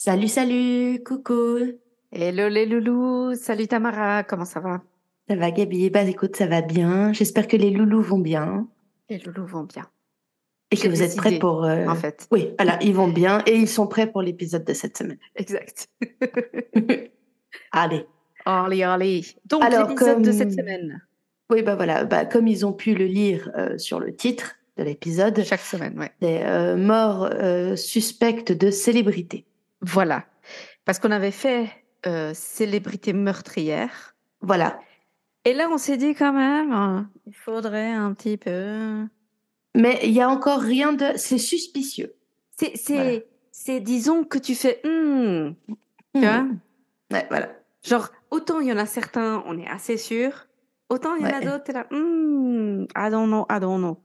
Salut, salut, coucou. Hello les loulous, salut Tamara, comment ça va? Ça va Gabi? Bah écoute, ça va bien. J'espère que les loulous vont bien. Les loulous vont bien. Et que vous êtes prêts pour... euh, En fait. Oui, voilà, ils vont bien et ils sont prêts pour l'épisode de cette semaine. Exact. Allez. allez, allez. Donc l'épisode de cette semaine. Oui, bah voilà, bah, comme ils ont pu le lire euh, sur le titre de l'épisode, Chaque semaine, ouais. c'est euh, mort euh, suspecte de célébrité. Voilà. Parce qu'on avait fait euh, célébrité meurtrière. Voilà. Et là, on s'est dit quand même, hein, il faudrait un petit peu. Mais il y a encore rien de... C'est suspicieux. C'est, c'est, Voilà. c'est, disons que tu fais, hmm, tu Hmm. vois Ouais, voilà. Genre, autant il y en a certains, on est assez sûr, autant il y en a d'autres, t'es là, hmm, I don't know, I don't know.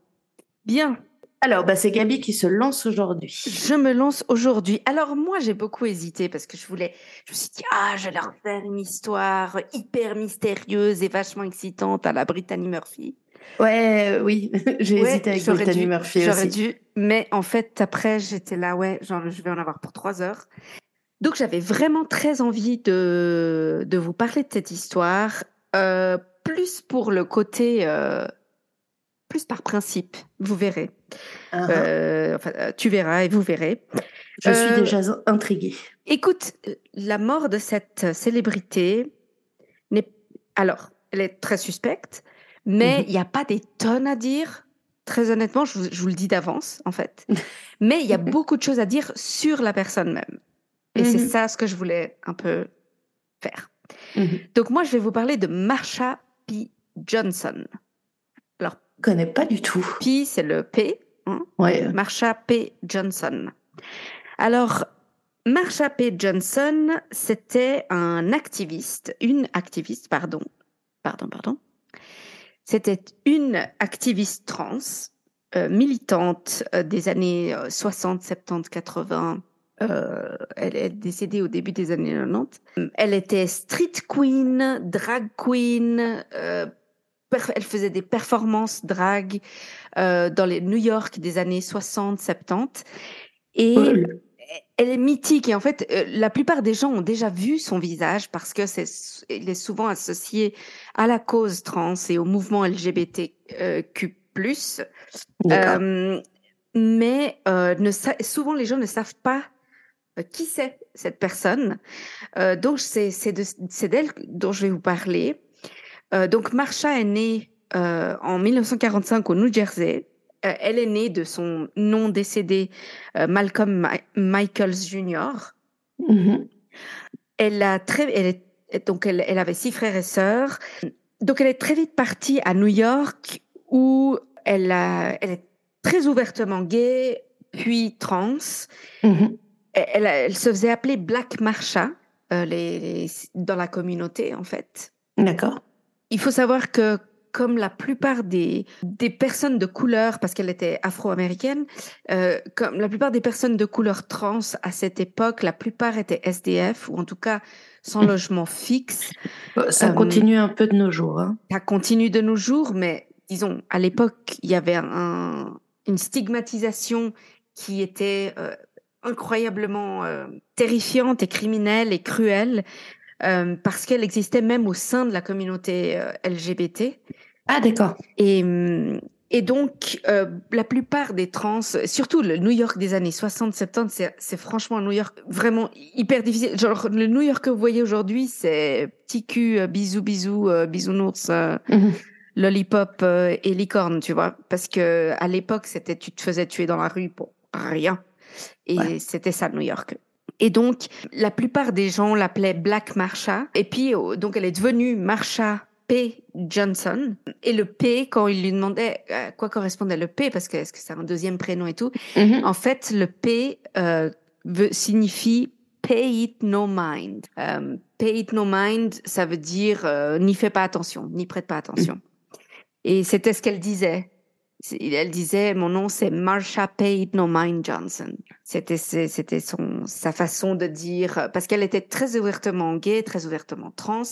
Bien, Alors, bah, c'est Gabi qui se lance aujourd'hui. je me lance aujourd'hui. Alors, moi, j'ai beaucoup hésité parce que je voulais, je me suis dit, ah, je vais leur faire une histoire hyper mystérieuse et vachement excitante à la Brittany Murphy. Ouais, oui, j'ai Ouais, hésité avec j'aurais Brittany dû- Murphy J'aurais aussi. dû, mais en fait, après, j'étais là, ouais, genre, je vais en avoir pour trois heures. Donc, j'avais vraiment très envie de, de vous parler de cette histoire, euh, plus pour le côté, euh, plus par principe, vous verrez. Ah, Euh, enfin, tu verras et vous verrez. Je suis euh, déjà intriguée. Écoute, la mort de cette célébrité n'est. Alors, elle est très suspecte, mais Mhm. il n'y a pas des tonnes à dire. Très honnêtement, je vous, je vous le dis d'avance, en fait. Mais il y a beaucoup de choses à dire sur la personne même. Et c'est Mhm. ça ce que je voulais un peu faire. Mhm. Donc, moi, je vais vous parler de Marsha P. Johnson. Alors, connais pas du tout. P, c'est le P. hein, Ouais. Marsha P. Johnson. Alors, Marsha P. Johnson, c'était un activiste, une activiste, pardon, pardon, pardon. C'était une activiste trans, euh, militante euh, des années euh, 60, 70, 80. Euh, elle est décédée au début des années 90. Elle était street queen, drag queen. Elle faisait des performances drag euh, dans les New York des années 60, 70. Et elle est mythique. Et en fait, euh, la plupart des gens ont déjà vu son visage parce que c'est, il est souvent associé à la cause trans et au mouvement LGBTQ+. Euh, mais ne souvent les gens ne savent pas qui c'est cette personne. Donc c'est c'est de- c'est d'elle dont je vais vous parler. Euh, donc Marsha est née euh, en 1945 au New Jersey. Euh, elle est née de son non décédé Malcolm Ma- Michaels Jr. Mhm. Elle a très, elle est, donc elle, elle avait six frères et sœurs. Donc elle est très vite partie à New York où elle a, elle est très ouvertement gay, puis trans. Mhm. Elle, elle, elle se faisait appeler Black Marsha euh, les, les- dans la communauté en fait. D'accord. Il faut savoir que comme la plupart des, des personnes de couleur, parce qu'elle était afro-américaine, euh, comme la plupart des personnes de couleur trans à cette époque, la plupart étaient SDF ou en tout cas sans logement fixe. Bon, Ça Euh, continue un peu de nos jours. Hein. Ça continue de nos jours, mais disons, à l'époque, il y avait un, une stigmatisation qui était euh, incroyablement euh, terrifiante et criminelle et cruelle euh, parce qu'elle existait même au sein de la communauté euh, LGBT. Ah, d'accord. Et, et donc, euh, la plupart des trans, surtout le New York des années 60-70, c'est- c'est franchement un New York vraiment hyper difficile. Genre, le New York que vous voyez aujourd'hui, c'est petit cul, euh, bisous, bisous, euh, bisounours, Mhm. lollipop et licorne, tu vois. Parce que à l'époque, c'était tu te faisais tuer dans la rue pour rien. Et Ouais. c'était ça, New York. Et donc, la plupart des gens l'appelaient Black Marsha. Et puis, euh, donc, elle est devenue Marsha P. Johnson. Et le P, quand il lui demandait à quoi correspondait le P, parce que est-ce que c'est un deuxième prénom et tout, Mhm. en fait, le P, euh, signifie pay it no mind. pay it no mind, ça veut dire n'y fais pas attention, n'y prête pas attention. Et c'était ce qu'elle disait. Elle disait, mon nom c'est Marsha Pay No Mind Johnson. C'était c'était son sa façon de dire parce qu'elle était très ouvertement gay, très ouvertement trans,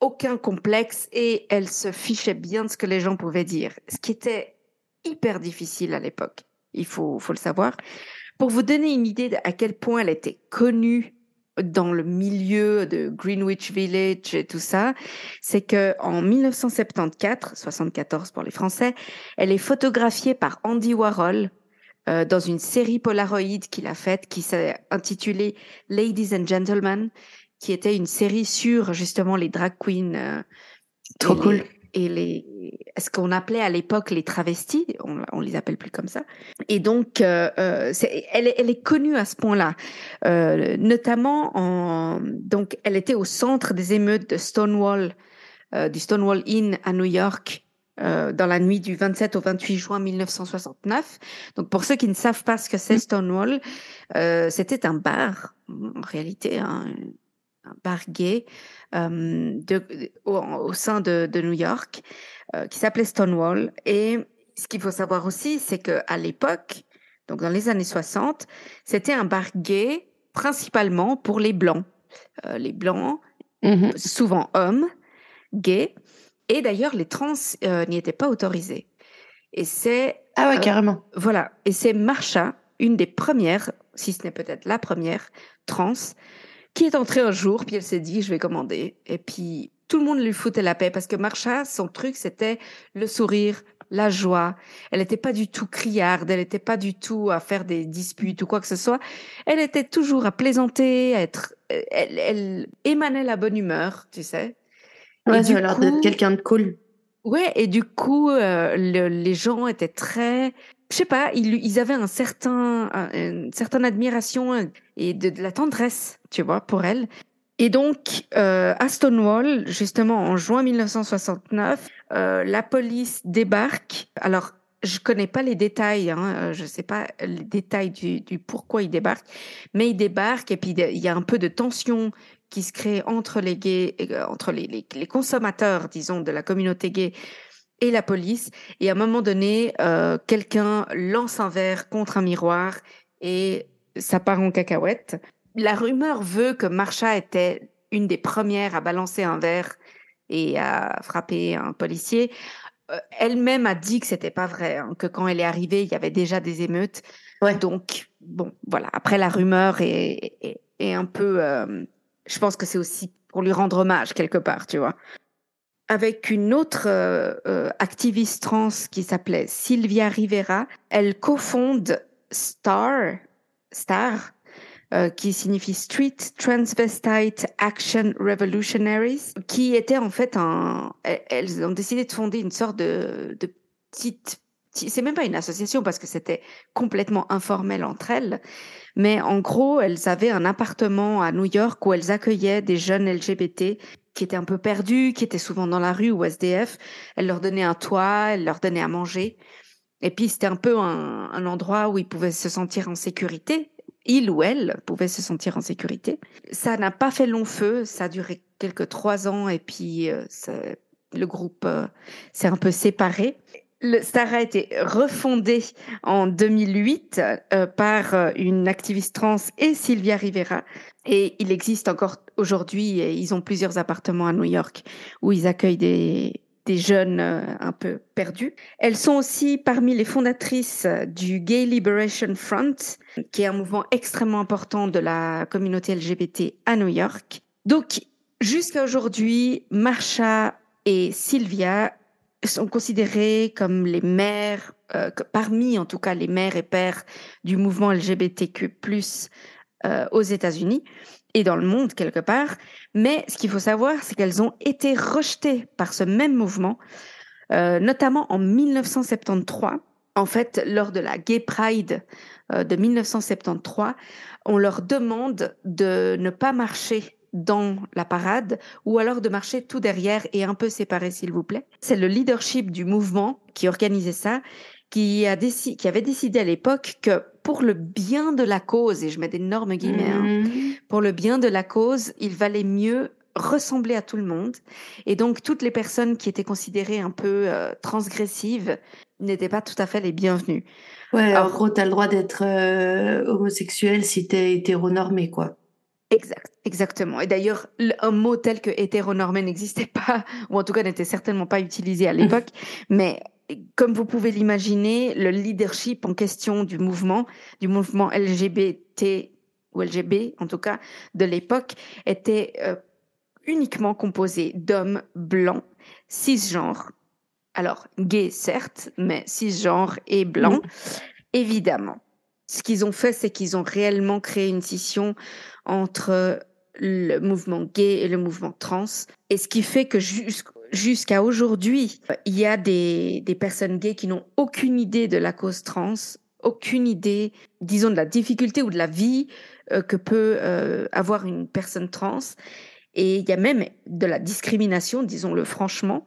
aucun complexe et elle se fichait bien de ce que les gens pouvaient dire, ce qui était hyper difficile à l'époque. Il faut faut le savoir. Pour vous donner une idée de à quel point elle était connue dans le milieu de Greenwich Village et tout ça, c'est que en 1974, 74 pour les Français, elle est photographiée par Andy Warhol euh, dans une série Polaroid qu'il a faite qui s'est intitulée Ladies and Gentlemen, qui était une série sur justement les drag queens. Euh, Trop cool et les ce qu'on appelait à l'époque les travestis, on, on les appelle plus comme ça. Et donc, euh, euh elle, est connue à ce point-là, euh, notamment en donc elle était au centre des émeutes de Stonewall, du Stonewall Inn à New York. Dans la nuit du 27 au 28 juin 1969. Donc pour ceux qui ne savent pas ce que c'est Stonewall, c'était un bar, en réalité un, un bar gay de, au, sein de, de, New York euh, qui s'appelait Stonewall. Et ce qu'il faut savoir aussi, c'est que à l'époque, donc dans les années 60, c'était un bar gay principalement pour les blancs. Euh, les blancs, mmh souvent hommes, gays. Et d'ailleurs, les trans n'y étaient pas autorisés. Et c'est ah ouais carrément. Voilà. Et c'est Marsha, une des premières, si ce n'est peut-être la première trans, qui est entrée un jour, puis elle s'est dit, je vais commander. Et puis, tout le monde lui foutait la paix parce que Marsha, son truc, c'était le sourire, la joie. Elle n'était pas du tout criarde, elle n'était pas du tout à faire des disputes ou quoi que ce soit. Elle était toujours à plaisanter, à être, elle, elle émanait la bonne humeur, tu sais. Ouais, ça a l'air d'être quelqu'un de cool. Ouais, et du coup, euh, les gens étaient très je sais pas, ils, avaient un certain, une certaine admiration et de, la tendresse, tu vois, pour elle. Et donc, euh, à Stonewall, justement, en juin 1969, euh, la police débarque. Alors, je connais pas les détails, hein, euh, je sais pas les détails du, pourquoi ils débarquent, mais ils débarquent et puis il y a un peu de tension qui se crée entre les gays, euh, entre les consommateurs, disons, de la communauté gay et la police. Et à un moment donné, euh, quelqu'un lance un verre contre un miroir et ça part en cacahuète. La rumeur veut que Marsha était une des premières à balancer un verre et à frapper un policier. Euh, elle-même a dit que c'était pas vrai, hein, que quand elle est arrivée, il y avait déjà des émeutes. Ouais. Donc, bon, voilà. Après, la rumeur est, est, est un peu. Euh, je pense que c'est aussi pour lui rendre hommage quelque part, tu vois avec une autre euh, euh, activiste trans qui s'appelait Sylvia Rivera. Elle cofonde STAR, STAR, euh, qui signifie Street Transvestite Action Revolutionaries, qui était en fait un. Elles ont décidé de fonder une sorte de, de petite. C'est même pas une association parce que c'était complètement informel entre elles, mais en gros, elles avaient un appartement à New York où elles accueillaient des jeunes LGBT qui étaient un peu perdus, qui étaient souvent dans la rue ou SDF. Elle leur donnait un toit, elle leur donnait à manger. Et puis c'était un peu un, endroit où ils pouvaient se sentir en sécurité. Il ou elle pouvait se sentir en sécurité. Ça n'a pas fait long feu, ça a duré quelques trois ans et puis euh, le groupe euh, s'est un peu séparé. Le Star a été refondé en 2008 euh, par euh, une activiste trans et Sylvia Rivera. Et il existe encore aujourd'hui, ils ont plusieurs appartements à New York où ils accueillent des, des jeunes euh, un peu perdus. Elles sont aussi parmi les fondatrices du Gay Liberation Front, qui est un mouvement extrêmement important de la communauté LGBT à New York. Donc, jusqu'à aujourd'hui, Marsha et Sylvia sont considérés comme les mères, euh, parmi en tout cas les mères et pères du mouvement LGBTQ+ euh, aux États-Unis et dans le monde quelque part. Mais ce qu'il faut savoir, c'est qu'elles ont été rejetées par ce même mouvement, euh, notamment en 1973. En fait, lors de la Gay Pride de 1973, on leur demande de ne pas marcher dans la parade ou alors de marcher tout derrière et un peu séparé s'il vous plaît. C'est le leadership du mouvement qui organisait ça qui, a qui avait décidé à l'époque que pour le bien de la cause, et je mets d'énormes guillemets, hein, Mhm. pour le bien de la cause, il valait mieux ressembler à tout le monde. Et donc, toutes les personnes qui étaient considérées un peu euh, transgressives n'étaient pas tout à fait les bienvenues. Ouais, en Alors- gros, t'as le droit d'être euh, homosexuel si t'es hétéronormé, quoi. Exact, exactement. Et d'ailleurs, le- un mot tel que hétéronormé n'existait pas, ou en tout cas n'était certainement pas utilisé à l'époque. Mais comme vous pouvez l'imaginer, le leadership en question du mouvement, du mouvement LGBT ou LGB en tout cas de l'époque, était euh, uniquement composé d'hommes blancs, cisgenres. Alors, gays certes, mais cisgenres et blancs, évidemment. Ce qu'ils ont fait, c'est qu'ils ont réellement créé une scission entre le mouvement gay et le mouvement trans. Et ce qui fait que jusqu- jusqu'à aujourd'hui, il y a des, des personnes gays qui n'ont aucune idée de la cause trans, aucune idée, disons, de la difficulté ou de la vie euh, que peut euh, avoir une personne trans. Et il y a même de la discrimination, disons-le franchement,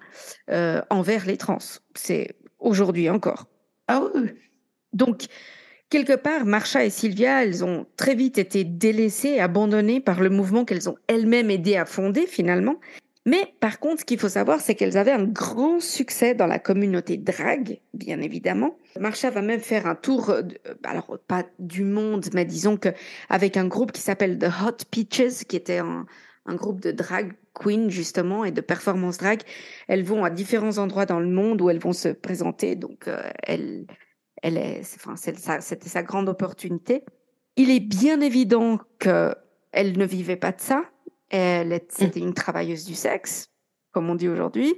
euh, envers les trans. C'est aujourd'hui encore. Ah oui. Donc, quelque part, Marsha et Sylvia, elles ont très vite été délaissées, abandonnées par le mouvement qu'elles ont elles-mêmes aidé à fonder finalement. Mais par contre, ce qu'il faut savoir, c'est qu'elles avaient un grand succès dans la communauté drag, bien évidemment. Marsha va même faire un tour, euh, euh, alors pas du monde, mais disons que avec un groupe qui s'appelle The Hot Peaches, qui était un, un groupe de drag queen justement et de performance drag. Elles vont à différents endroits dans le monde où elles vont se présenter. Donc, euh, elles, elle est, enfin, c'était sa grande opportunité. Il est bien évident que elle ne vivait pas de ça. Elle est- c'était une travailleuse du sexe, comme on dit aujourd'hui.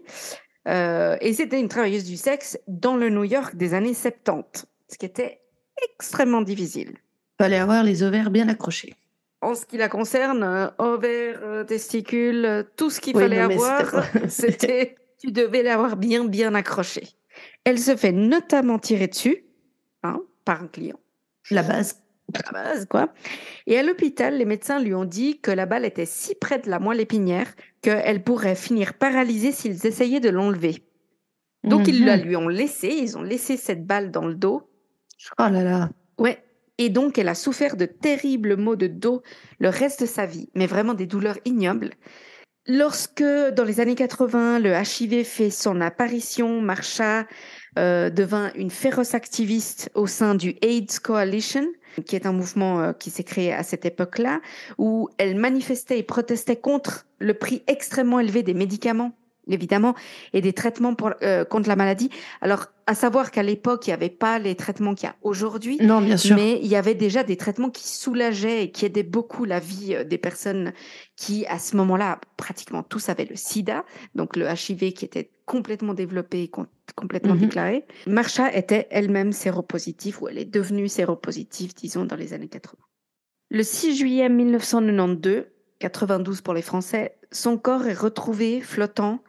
Euh, et c'était une travailleuse du sexe dans le New York des années 70, ce qui était extrêmement difficile. Fallait avoir les ovaires bien accrochés. En ce qui la concerne, euh, ovaires, euh, testicules, tout ce qu'il Oui, fallait avoir, c'était, tu devais l'avoir bien, bien accroché. Elle se fait notamment tirer dessus, hein, par un client. La base. la base, quoi. Et à l'hôpital, les médecins lui ont dit que la balle était si près de la moelle épinière qu'elle pourrait finir paralysée s'ils essayaient de l'enlever. Donc ils la Mhm. lui ont laissé, ils ont laissé cette balle dans le dos. Oh là là. Ouais. Et donc elle a souffert de terribles maux de dos le reste de sa vie, mais vraiment des douleurs ignobles. Lorsque, dans les années 80, le HIV fait son apparition, Marsha euh, devint une féroce activiste au sein du AIDS Coalition, qui est un mouvement euh, qui s'est créé à cette époque-là, où elle manifestait et protestait contre le prix extrêmement élevé des médicaments, évidemment, et des traitements pour, euh, contre la maladie. Alors, à savoir qu'à l'époque, il n'y avait pas les traitements qu'il y a aujourd'hui. Non, bien sûr. Mais il y avait déjà des traitements qui soulageaient et qui aidaient beaucoup la vie des personnes qui, à ce moment-là, pratiquement tous avaient le sida, donc le HIV qui était complètement développé, com- complètement Mhm. déclaré. Marsha était elle-même séropositive, ou elle est devenue séropositive, disons, dans les années 80. Le 6 juillet 1992, 92 pour les Français, son corps est retrouvé flottant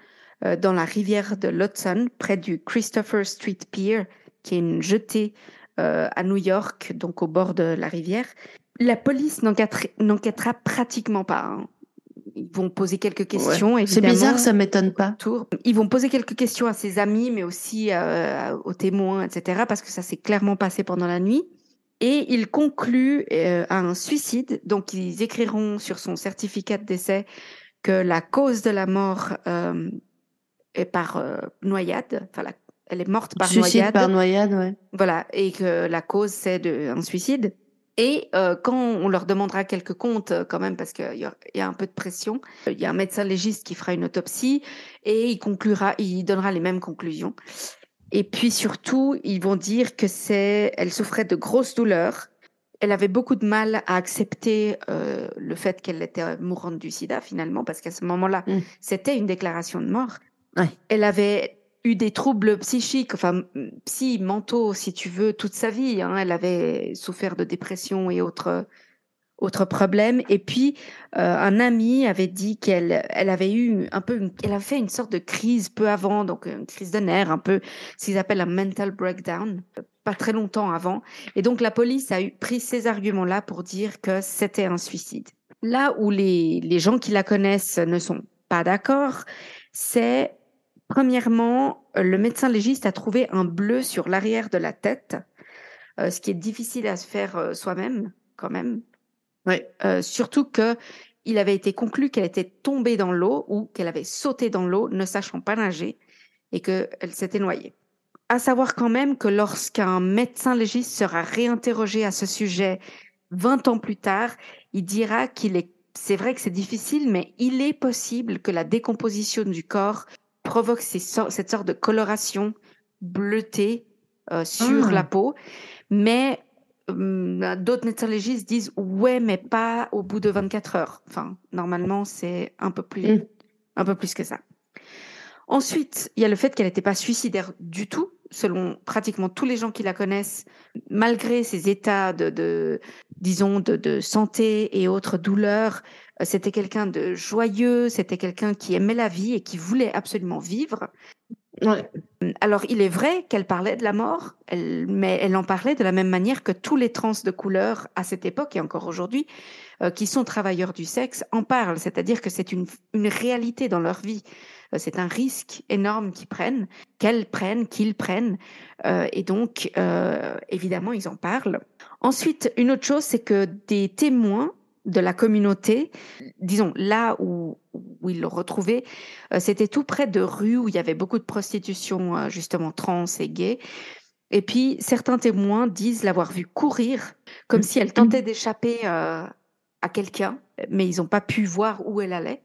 euh, dans la rivière de l'Hudson, près du Christopher Street Pier, qui est une jetée euh, à New York, donc au bord de la rivière. La police n'enquêtera n'enquêtera pratiquement pas. hein. Ils vont poser quelques questions, Ouais. C'est bizarre, ça m'étonne pas. Tour. Ils vont poser quelques questions à ses amis, mais aussi euh, aux témoins, etc., parce que ça s'est clairement passé pendant la nuit. Et ils concluent euh, à un suicide. Donc, ils écriront sur son certificat de décès que la cause de la mort euh, est par euh, noyade. Enfin, la- elle est morte par Suicide noyade. par noyade, ouais. Voilà, et que la cause, c'est un suicide. Et euh, quand on leur demandera quelques comptes, euh, quand même, parce qu'il y, a- il y a un peu de pression, il y a un médecin légiste qui fera une autopsie et il conclura, il donnera les mêmes conclusions. Et puis surtout, ils vont dire que c'est, elle souffrait de grosses douleurs. Elle avait beaucoup de mal à accepter euh, le fait qu'elle était mourante du sida finalement, parce qu'à ce moment-là, Mm. c'était une déclaration de mort. Ouais. Elle avait eu des troubles psychiques, enfin psy, mentaux, si tu veux, toute sa vie. hein. Elle avait souffert de dépression et autres autres problèmes. Et puis euh, un ami avait dit qu'elle elle avait eu un peu, une- elle avait fait une sorte de crise peu avant, donc une crise de nerfs, un peu ce qu'ils appellent un mental breakdown, pas très longtemps avant. Et donc la police a eu, pris ces arguments-là pour dire que c'était un suicide. Là où les, les gens qui la connaissent ne sont pas d'accord, c'est premièrement le médecin légiste a trouvé un bleu sur l'arrière de la tête, ce qui est difficile à se faire soi-même quand même. Ouais. surtout que il avait été conclu qu'elle était tombée dans l'eau ou qu'elle avait sauté dans l'eau, ne sachant pas nager, et qu'elle s'était noyée. À savoir quand même que lorsqu'un médecin légiste sera réinterrogé à ce sujet 20 ans plus tard, il dira qu'il est, c'est vrai que c'est difficile, mais il est possible que la décomposition du corps provoque cette sorte de coloration bleutée euh, sur ah. la peau. Mais hum, d'autres médecins disent ouais, mais pas au bout de 24 heures. Enfin, normalement, c'est un peu plus, mm. un peu plus que ça. Ensuite, il y a le fait qu'elle n'était pas suicidaire du tout, selon pratiquement tous les gens qui la connaissent, malgré ses états de, disons, de, santé et autres douleurs. Euh, c'était quelqu'un de joyeux, c'était quelqu'un qui aimait la vie et qui voulait absolument vivre. Alors, il est vrai qu'elle parlait de la mort, mais elle en parlait de la même manière que tous les trans de couleur à cette époque et encore aujourd'hui, euh, qui sont travailleurs du sexe, en parlent. C'est-à-dire que c'est une réalité dans leur vie. Euh, c'est un risque énorme qu'ils prennent, qu'elles prennent, qu'ils prennent. Euh, et donc, euh, évidemment, ils en parlent. Ensuite, une autre chose, c'est que des témoins de la communauté, disons là où, où ils l'ont retrouvé, c'était tout près de rues où il y avait beaucoup de prostitution, justement trans et gay. Et puis, certains témoins disent l'avoir vue courir, comme si elle tentait d'échapper à quelqu'un, mais ils n'ont pas pu voir où elle allait.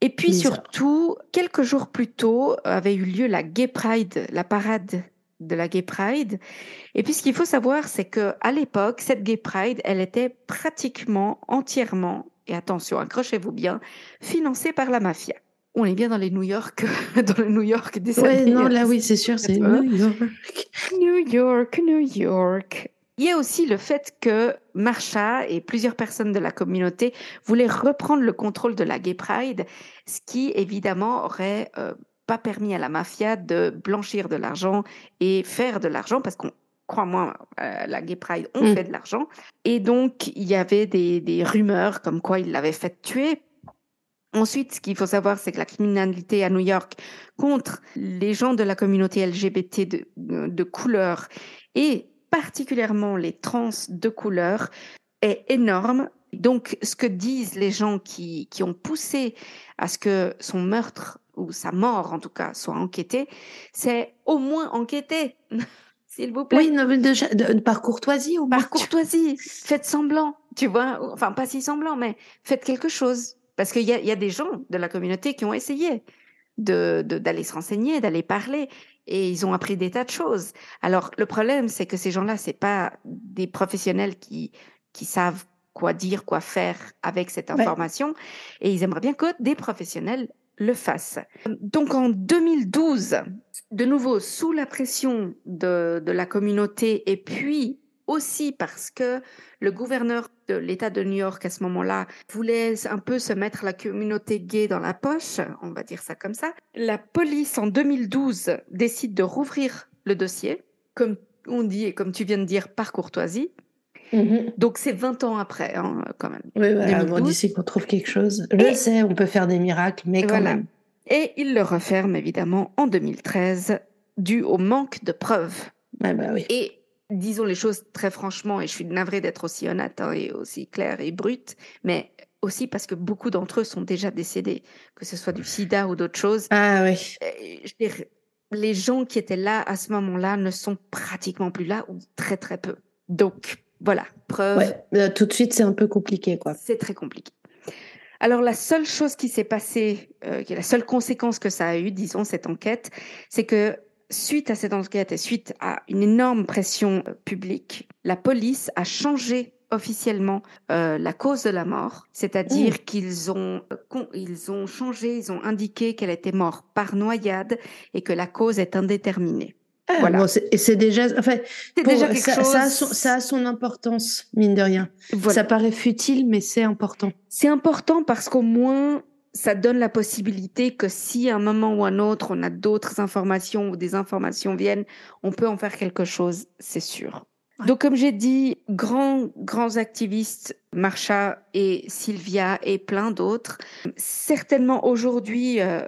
Et puis surtout, quelques jours plus tôt avait eu lieu la Gay Pride, la parade de la Gay Pride. Et puis ce qu'il faut savoir, c'est que à l'époque, cette Gay Pride, elle était pratiquement entièrement, et attention, accrochez-vous bien, financée par la mafia. On est bien dans les New York, dans le New York des ouais, non, là oui, c'est sûr, c'est New York. New York, New York. Il y a aussi le fait que Marsha et plusieurs personnes de la communauté voulaient reprendre le contrôle de la Gay Pride, ce qui évidemment aurait euh, pas permis à la mafia de blanchir de l'argent et faire de l'argent parce qu'on crois-moi, euh, la Gay Pride ont mm. fait de l'argent. Et donc, il y avait des, des rumeurs comme quoi ils l'avaient fait tuer. Ensuite, ce qu'il faut savoir, c'est que la criminalité à New York contre les gens de la communauté LGBT de, de couleur et particulièrement les trans de couleur, est énorme. Donc, ce que disent les gens qui, qui ont poussé à ce que son meurtre, ou sa mort en tout cas, soit enquêté, c'est au moins enquêter, s'il vous plaît. Oui, de, par courtoisie ou Par courtoisie, faites semblant, tu vois, enfin pas si semblant, mais faites quelque chose. Parce qu'il y a, y a des gens de la communauté qui ont essayé de d'aller se renseigner, d'aller parler et ils ont appris des tas de choses. Alors le problème c'est que ces gens-là c'est pas des professionnels qui qui savent quoi dire, quoi faire avec cette information et ils aimeraient bien que des professionnels le fassent. Donc en 2012, de nouveau sous la pression de, de la communauté et puis aussi parce que le gouverneur de l'État de New York à ce moment-là voulait un peu se mettre la communauté gay dans la poche, on va dire ça comme ça. La police en 2012 décide de rouvrir le dossier, comme on dit et comme tu viens de dire par courtoisie. Mm-hmm. Donc c'est 20 ans après, hein, quand même. Oui, voilà, avant d'ici qu'on trouve quelque chose. Je sais, on peut faire des miracles, mais quand même. Et il le referme évidemment en 2013, dû au manque de preuves. bah oui. Et disons les choses très franchement, et je suis navrée d'être aussi honnête hein, et aussi claire et brute, mais aussi parce que beaucoup d'entre eux sont déjà décédés, que ce soit du sida ou d'autres choses. Ah oui. Euh, les gens qui étaient là à ce moment-là ne sont pratiquement plus là ou très très peu. Donc voilà, preuve. Ouais, tout de suite, c'est un peu compliqué, quoi. C'est très compliqué. Alors la seule chose qui s'est passée, euh, qui est la seule conséquence que ça a eu, disons, cette enquête, c'est que suite à cette enquête et suite à une énorme pression euh, publique, la police a changé officiellement euh, la cause de la mort, c'est-à-dire mmh. qu'ils ont euh, ils ont changé, ils ont indiqué qu'elle était morte par noyade et que la cause est indéterminée. Ah, voilà. et c'est déjà, enfin, déjà quelque ça, chose... ça, a son, ça, a son, importance, mine de rien. Ça paraît futile, mais c'est important. C'est important parce qu'au moins, ça donne la possibilité que si à un moment ou un autre, on a d'autres informations ou des informations viennent, on peut en faire quelque chose, c'est sûr. Donc, comme j'ai dit, grands, grands activistes, Marsha et Sylvia et plein d'autres. Certainement aujourd'hui, euh,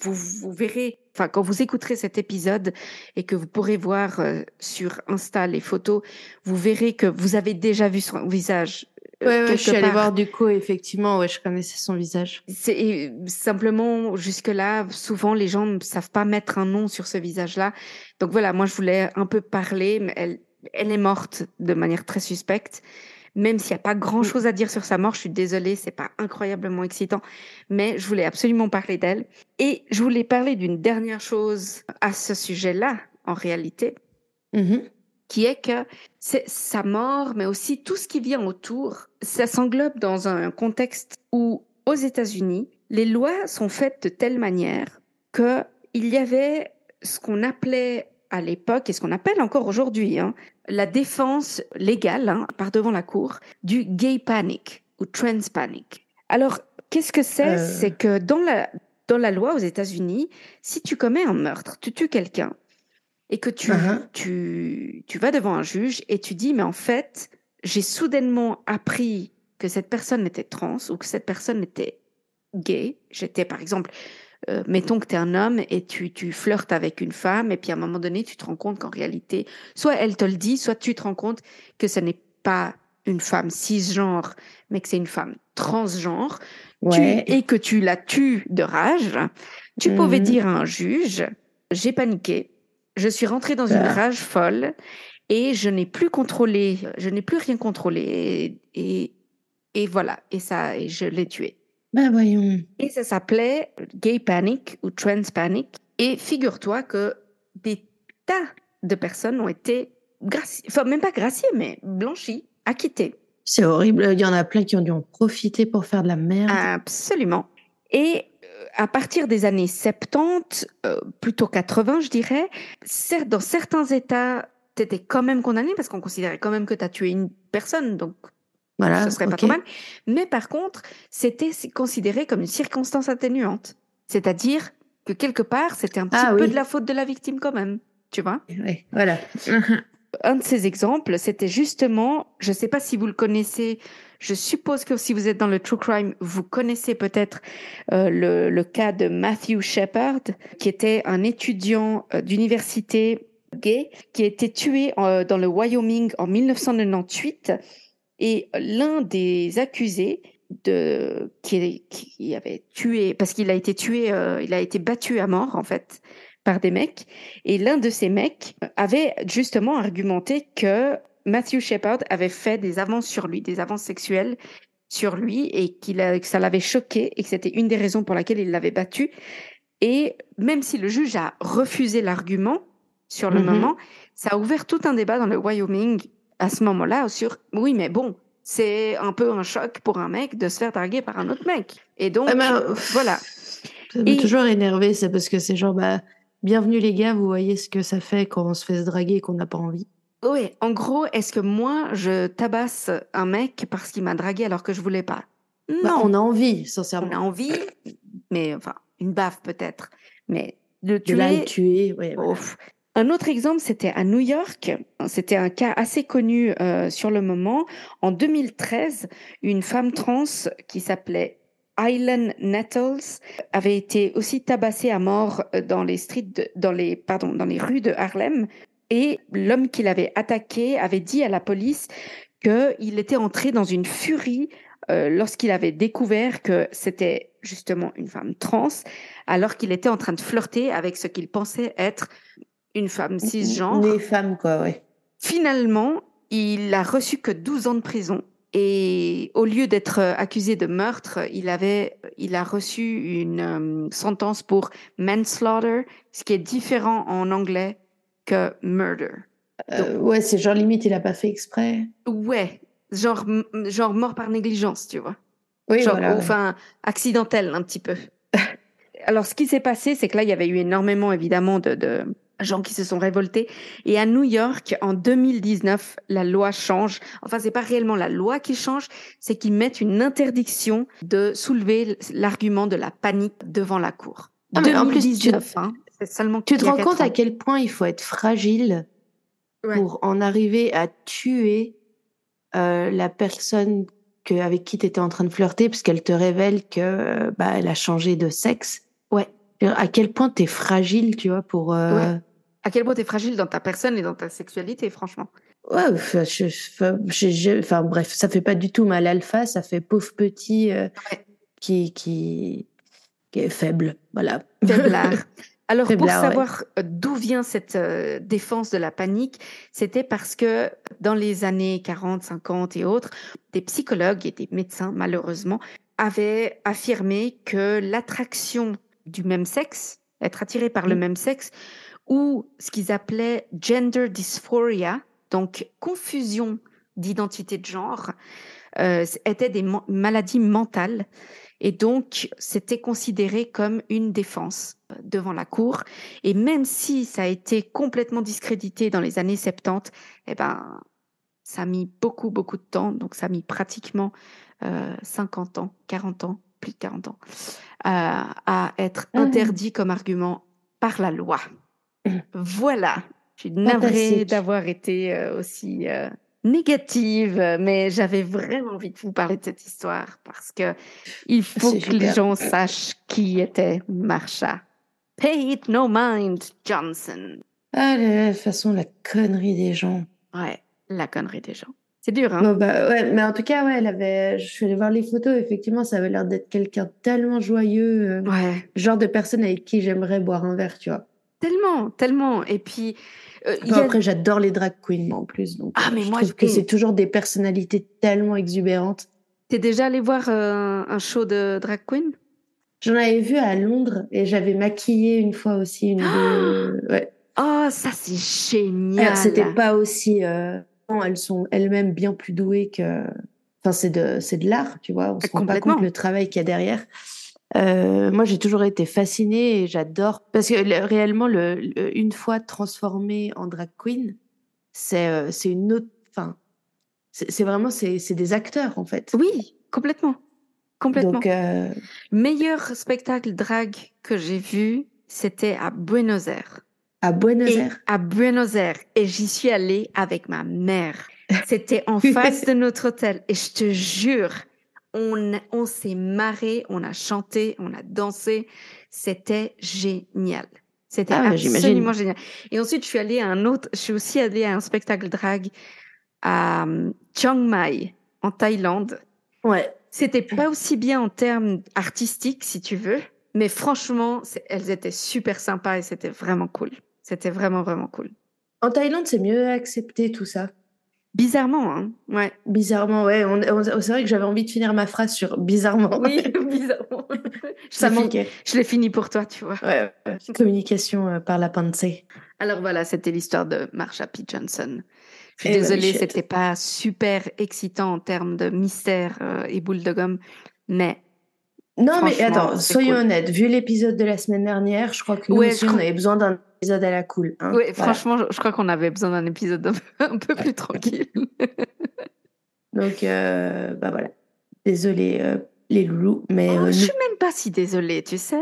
vous, vous, verrez enfin quand vous écouterez cet épisode et que vous pourrez voir euh, sur Insta les photos, vous verrez que vous avez déjà vu son visage. euh, Ouais, ouais, je suis allée voir du coup, effectivement, ouais, je connaissais son visage. C'est simplement jusque-là, souvent les gens ne savent pas mettre un nom sur ce visage-là. Donc voilà, moi je voulais un peu parler, mais elle, elle est morte de manière très suspecte. Même s'il n'y a pas grand-chose à dire sur sa mort, je suis désolée, c'est pas incroyablement excitant, mais je voulais absolument parler d'elle. Et je voulais parler d'une dernière chose à ce sujet-là, en réalité, Mhm. qui est que c'est sa mort, mais aussi tout ce qui vient autour, ça s'englobe dans un contexte où, aux États-Unis, les lois sont faites de telle manière que il y avait ce qu'on appelait à l'époque et ce qu'on appelle encore aujourd'hui hein, la défense légale hein, par devant la cour du gay panic ou trans panic. Alors, qu'est-ce que c'est? Euh. C'est que dans la dans la loi aux États-Unis, si tu commets un meurtre, tu tues quelqu'un et que tu, Uh-huh. tu, tu vas devant un juge et tu dis, mais en fait, j'ai soudainement appris que cette personne était trans ou que cette personne était gay. J'étais, par exemple, euh, mettons que tu es un homme et tu, tu flirtes avec une femme et puis à un moment donné, tu te rends compte qu'en réalité, soit elle te le dit, soit tu te rends compte que ce n'est pas une femme cisgenre, mais que c'est une femme transgenre tu- et que tu la tues de rage, tu pouvais Mhm. dire à un juge, j'ai paniqué, je suis rentrée dans une Ah. rage folle et je n'ai plus contrôlé, je n'ai plus rien contrôlé et, et, et voilà, et ça, et je l'ai tué. Bah voyons. Et ça s'appelait gay panic ou trans panic. Et figure-toi que des tas de personnes ont été graciées, enfin même pas graciées, mais blanchies, acquittées. C'est horrible. Il y en a plein qui ont dû en profiter pour faire de la merde. Absolument. Et euh, à partir des années 70, euh, plutôt 80, je dirais, certes, dans certains États, tu étais quand même condamné parce qu'on considérait quand même que tu as tué une personne, donc voilà. ce serait pas ok. trop mal. Mais par contre, c'était considéré comme une circonstance atténuante. C'est-à-dire que quelque part, c'était un petit Ah peu oui. de la faute de la victime quand même. Tu vois Ouais, voilà. un de ces exemples, c'était justement, je ne sais pas si vous le connaissez, je suppose que si vous êtes dans le true crime, vous connaissez peut-être euh, le, le cas de Matthew Shepard, qui était un étudiant euh, d'université gay, qui a été tué euh, dans le Wyoming en 1998. Et l'un des accusés de qui, qui avait tué, parce qu'il a été tué, euh, il a été battu à mort en fait par des mecs. Et l'un de ces mecs avait justement argumenté que Matthew Shepard avait fait des avances sur lui, des avances sexuelles sur lui, et qu'il a- que ça l'avait choqué, et que c'était une des raisons pour laquelle il l'avait battu. Et même si le juge a refusé l'argument sur le Mhm. moment, ça a ouvert tout un débat dans le Wyoming à ce moment-là sur oui, mais bon, c'est un peu un choc pour un mec de se faire draguer par un autre mec. Et donc, Ah, bah, voilà. Ça m'a Et- toujours énervé, c'est parce que c'est genre, bah, bienvenue les gars, vous voyez ce que ça fait quand on se fait se draguer et qu'on n'a pas envie. Oui, en gros, est-ce que moi, je tabasse un mec parce qu'il m'a dragué alors que je voulais pas? Bah, Non, on a envie, on sincèrement. a envie, mais enfin, une baffe peut-être. Mais de De là, le tuer, tuer, ouais, voilà. Un autre exemple, c'était à New York. C'était un cas assez connu euh, sur le moment. En 2013, une femme trans qui s'appelait Aylan Nettles avait été aussi tabassée à mort euh, dans les rues de Harlem. Et l'homme qui l'avait attaqué avait dit à la police qu'il était entré dans une furie euh, lorsqu'il avait découvert que c'était justement une femme trans, alors qu'il était en train de flirter avec ce qu'il pensait être une femme cisgenre. Les femmes, quoi, ouais. Finalement, il a reçu que 12 ans de prison. Et au lieu d'être euh, accusé de meurtre, il avait, il a reçu une euh, sentence pour manslaughter, ce qui est différent en anglais que murder. Euh, ouais, c'est genre limite, il a pas fait exprès. Ouais, genre, genre mort par négligence, tu vois. Oui, Genre, voilà. ouais. enfin, accidentel un petit peu. Alors, ce qui s'est passé, c'est que là, il y avait eu énormément, évidemment, de, de gens qui se sont révoltés. Et à New York, en 2019, la loi change. Enfin, c'est pas réellement la loi qui change, c'est qu'ils mettent une interdiction de soulever l'argument de la panique devant la cour. Ah, mais en plus, tu- 2019, hein, c'est seulement Tu te rends compte à quel point il faut être fragile Ouais. pour en arriver à tuer euh, la personne que, avec qui tu étais en train de flirter parce qu'elle te révèle que bah, elle a changé de sexe. Ouais. À quel point t'es fragile, tu vois, pour. Euh, Ouais. À quel point t'es fragile dans ta personne et dans ta sexualité, franchement. Ouais, enfin, je- bref, ça fait pas du tout mal alpha, ça fait pauvre petit euh, Ouais. qui, qui, qui est faible. Voilà. Faiblard. Alors, pour Faiblard, savoir euh, d'où vient cette euh, défense de la panique, c'était parce que dans les années 40, 50 et autres, des psychologues et des médecins, malheureusement, avaient affirmé que l'attraction du même sexe, être attiré par le Mm. même sexe, ou ce qu'ils appelaient gender dysphoria, donc confusion d'identité de genre, euh, étaient des maladies mentales. Et donc, c'était considéré comme une défense euh, devant la cour. Et même si ça a été complètement discrédité dans les années 70, eh ben, ça a mis beaucoup, beaucoup de temps. Donc, ça a mis pratiquement euh, 50 ans, 40 ans, plus de 40 ans, euh, à être Ah. interdit comme argument par la loi. Voilà. Je suis navrée d'avoir été euh, aussi euh, négative, mais j'avais vraiment envie de vous parler de cette histoire parce que il faut que les gens sachent qui était Marsha. Pay it no mind, Johnson. Ah, de toute façon, la connerie des gens. Ouais, la connerie des gens. C'est dur, hein? Bah, ouais, mais en tout cas, ouais, elle avait, je suis allée voir les photos, effectivement, ça avait l'air d'être quelqu'un tellement joyeux, euh, Ouais, genre de personne avec qui j'aimerais boire un verre, tu vois. Tellement, tellement. Et puis, euh, a- après, j'adore les drag queens, moi, en plus. Donc, Ah, euh, mais je moi, trouve je- que c'est toujours des personnalités tellement exubérantes. t'es déjà allé voir euh, un show de drag queen? J'en avais vu à Londres et j'avais maquillé une fois aussi une de... Ouais. Oh, ça c'est génial. C'était pas aussi... euh, non, Elles sont elles-mêmes bien plus douées que... Enfin, c'est de, de l'art, tu vois. On se rend pas compte le travail qu'il y a derrière. Euh, moi, j'ai toujours été fascinée et j'adore... Parce que le- réellement, le, le- une fois transformée en drag queen, c'est euh, une autre... Enfin, c'est vraiment... C'est c'est des acteurs, en fait. Oui, complètement. Complètement. Donc, euh, Meilleur spectacle drag que j'ai vu, c'était à Buenos Aires. à Buenos Et Aires... à Buenos Aires. Et j'y suis allée avec ma mère. C'était en face de notre hôtel. Et je te jure, on, on s'est marré, on a chanté, on a dansé. C'était génial. C'était Ah, absolument génial. Et ensuite, je suis allée à un autre, je suis aussi allée à un spectacle drag à euh, Chiang Mai, en Thaïlande. Ouais. C'était pas aussi bien en termes artistiques, si tu veux, mais franchement, elles étaient super sympas et c'était vraiment cool. C'était vraiment, vraiment cool. En Thaïlande, c'est mieux accepté tout ça? Bizarrement, hein Ouais. Bizarrement, ouais. c'est vrai que j'avais envie de finir ma phrase sur bizarrement. Oui, bizarrement. ça. Je l'ai fini pour toi, tu vois. Ouais, ouais. Communication euh, par la pensée. Alors voilà, c'était l'histoire de Marsha P. Johnson. Je suis Eh ben, désolée, c'était pas super excitant en termes de mystère euh, et boule de gomme, mais Non, mais attends, soyons cool. honnêtes. Vu l'épisode de la semaine dernière, je crois que nous Ouais, aussi, je on avait besoin d'un épisode à la cool. hein. Voilà. franchement, je, je crois qu'on avait besoin d'un épisode un peu, un peu plus tranquille. Donc, euh, bah voilà. Désolé, euh, les loulous, mais Oh, euh, je suis même pas si désolée, tu sais.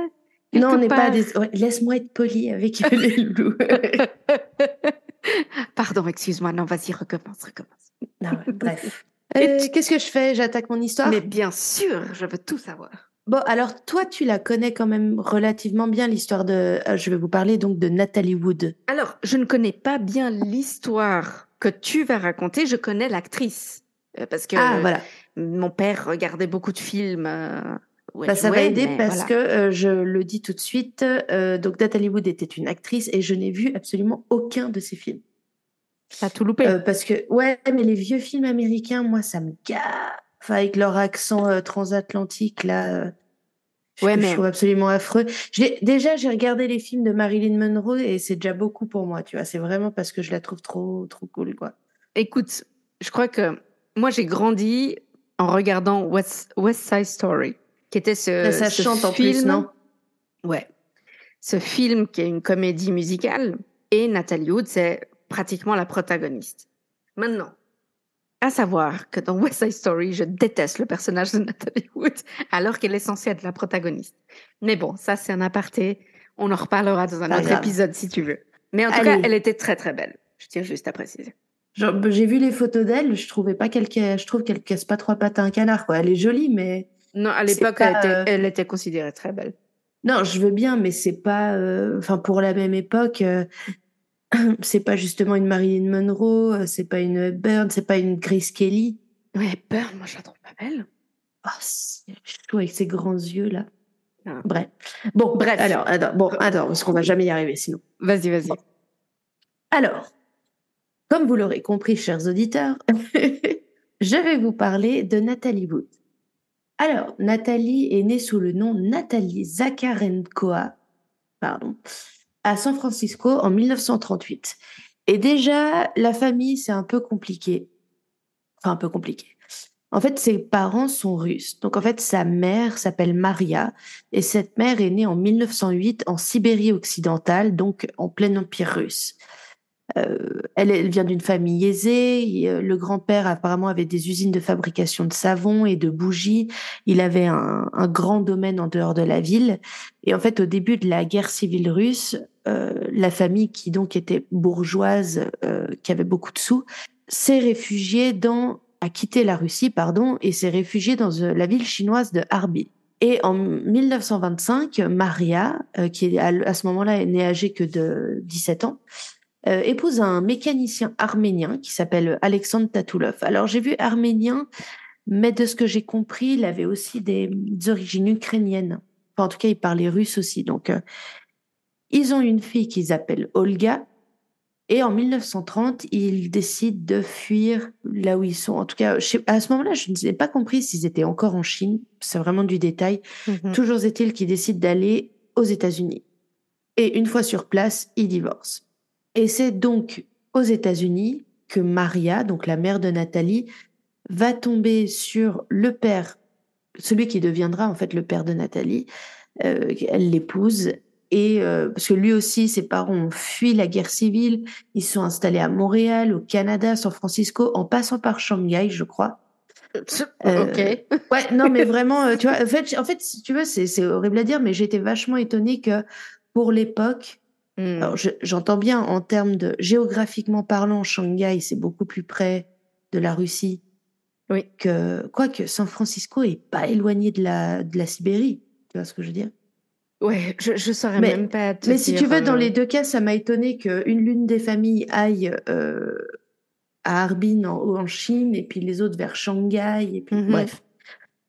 non, on n'est pas des. ouais, Laisse-moi être poli avec les loulous. Pardon, excuse-moi. Non, vas-y, recommence, recommence. Non, ouais, bref. Euh, Qu'est-ce que je fais? J'attaque mon histoire? Mais bien sûr, je veux tout savoir. Bon, alors toi, tu la connais quand même relativement bien, l'histoire de... euh, je vais vous parler donc de Nathalie Wood. Alors, je ne connais pas bien l'histoire que tu vas raconter. Je connais l'actrice. Euh, Parce que Ah, voilà. mon père regardait beaucoup de films. euh, Bah, ça va aider parce voilà. que, euh, je le dis tout de suite, donc Nathalie Wood était une actrice et je n'ai vu absolument aucun de ses films. T'as tout loupé. Parce que, ouais, mais les vieux films américains, moi, ça me gaffe. Enfin, avec leur accent euh, transatlantique, là. euh, je, Ouais, je mais- trouve absolument affreux. Déjà, j'ai regardé les films de Marilyn Monroe et c'est déjà beaucoup pour moi, tu vois. C'est vraiment parce que je la trouve trop, trop cool, quoi. Écoute, je crois que moi, j'ai grandi en regardant West, West Side Story, qui était ce, ça ce chante en film. plus, non? Ouais. Ce film qui est une comédie musicale et Nathalie Wood, c'est pratiquement la protagoniste. Maintenant, à savoir que dans West Side Story, je déteste le personnage de Nathalie Wood alors qu'elle est censée être la protagoniste. Mais bon, ça c'est un aparté. On en reparlera dans un Pas autre grave. épisode si tu veux. Mais en tout Allez. cas, elle était très très belle. Je tiens juste à préciser. Bah, J'ai vu les photos d'elle, je trouvais pas qu'elle, je trouve qu'elle casse pas trois pattes à un canard, quoi. Elle est jolie, mais Non, à l'époque, elle, était- euh, elle était considérée très belle. Non, je veux bien, mais c'est pas. euh, Enfin, pour la même époque, euh, c'est pas justement une Marilyn Monroe, euh, c'est pas une Hepburn, c'est pas une Grace Kelly. Ouais, Burn, moi je la trouve pas belle. Ah, c'est chaud avec ses grands yeux là. Ah. Bref. Bon, Bref. Alors, attends, bon, attends, parce qu'on va jamais y arriver sinon. Vas-y, vas-y. Alors, comme vous l'aurez compris, chers auditeurs, je vais vous parler de Nathalie Wood. Alors, Nathalie est née sous le nom Nathalie Zakarenkoa, pardon, à San Francisco en 1938. Et déjà, la famille, c'est un peu compliqué. Enfin, un peu compliqué. En fait, ses parents sont russes. Donc, en fait, sa mère s'appelle Maria. Et cette mère est née en 1908 en Sibérie occidentale, donc en plein empire russe. Euh, elle, vient d'une famille aisée. euh, Le grand-père apparemment avait des usines de fabrication de savon et de bougies. Il avait un, grand domaine en dehors de la ville. Et en fait, au début de la guerre civile russe, la famille qui donc était bourgeoise, euh, qui avait beaucoup de sous, s'est réfugiée dans, a quitté la Russie, pardon, et s'est réfugiée dans euh, la ville chinoise de Harbin. Et en 1925, Maria, euh, qui à, ce moment-là est née âgée que de 17 ans, euh, épouse un mécanicien arménien qui s'appelle Alexandre Tatoulov. Alors j'ai vu arménien, mais de ce que j'ai compris, il avait aussi des, origines ukrainiennes. Enfin, en tout cas, il parlait russe aussi. Donc, euh, ils ont une fille qu'ils appellent Olga. Et en 1930, ils décident de fuir là où ils sont. En tout cas, sais- à ce moment-là, je n'ai pas compris s'ils étaient encore en Chine. C'est vraiment du détail. Mhm. Toujours est-il qu'ils décident d'aller aux États-Unis. Et une fois sur place, ils divorcent. Et c'est donc aux États-Unis que Maria, donc la mère de Nathalie, va tomber sur le père, celui qui deviendra en fait le père de Nathalie. Euh, elle l'épouse. Et euh, parce que lui aussi, ses parents ont fui la guerre civile, ils se sont installés à Montréal, au Canada, San Francisco, en passant par Shanghai, je crois. Euh, ok. Ouais, non, mais vraiment, euh, tu vois, en fait, en fait, si tu veux, c'est horrible à dire, mais j'étais vachement étonnée que pour l'époque, alors je- j'entends bien en termes de géographiquement parlant, Shanghai, c'est beaucoup plus près de la Russie Oui. que, quoique San Francisco est pas éloigné de la, de la Sibérie. Tu vois ce que je veux dire? Ouais, je, je saurais Mais- même pas te Mais si tu veux, dans euh, les deux cas, ça m'a étonné qu'une l'une des familles aille euh, à Harbin en, en Chine et puis les autres vers Shanghai et puis Mhm. bref.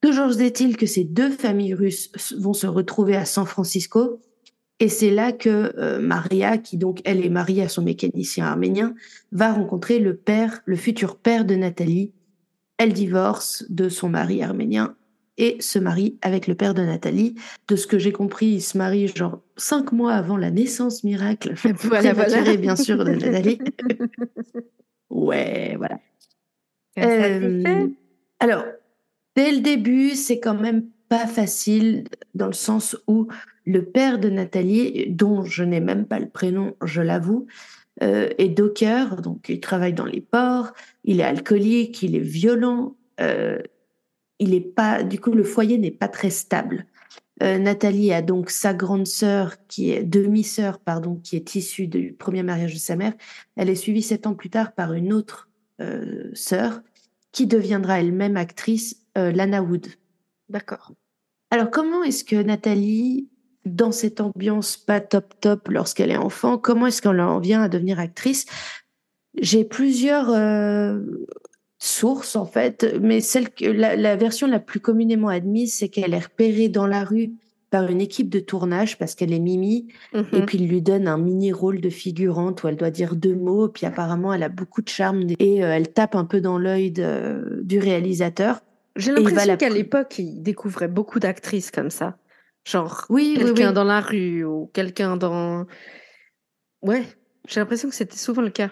Toujours est-il que ces deux familles russes vont se retrouver à San Francisco et c'est là que euh, Maria, qui donc elle est mariée à son mécanicien arménien, va rencontrer le père, le futur père de Nathalie. Elle divorce de son mari arménien et se marie avec le père de Nathalie. De ce que j'ai compris, il se marie genre cinq mois avant la naissance miracle, Voilà, voilà. bien sûr, de Nathalie. ouais, voilà. Ça Euh, fait. alors, dès le début, c'est quand même pas facile dans le sens où le père de Nathalie, dont je n'ai même pas le prénom, je l'avoue, euh, est docker, donc il travaille dans les ports, il est alcoolique, il est violent, euh, il est pas, du coup, le foyer n'est pas très stable. Euh, Nathalie a donc sa grande sœur, qui est demi-sœur, pardon, qui est issue du premier mariage de sa mère. Elle est suivie sept ans plus tard par une autre euh, sœur, qui deviendra elle-même actrice, euh, Lana Wood. D'accord. Alors, comment est-ce que Nathalie, dans cette ambiance pas top top lorsqu'elle est enfant, comment est-ce qu'elle en vient à devenir actrice? J'ai plusieurs euh, sources en fait, mais celle que la, la version la plus communément admise, c'est qu'elle est repérée dans la rue par une équipe de tournage parce qu'elle est Mimi Mhm. et puis il lui donne un mini rôle de figurante où elle doit dire deux mots puis apparemment elle a beaucoup de charme et euh, elle tape un peu dans l'œil du réalisateur. J'ai l'impression qu'à l'époque, il découvrait beaucoup d'actrices comme ça. Genre Oui, oui, quelqu'un oui. dans la rue ou quelqu'un dans. Ouais, j'ai l'impression que c'était souvent le cas.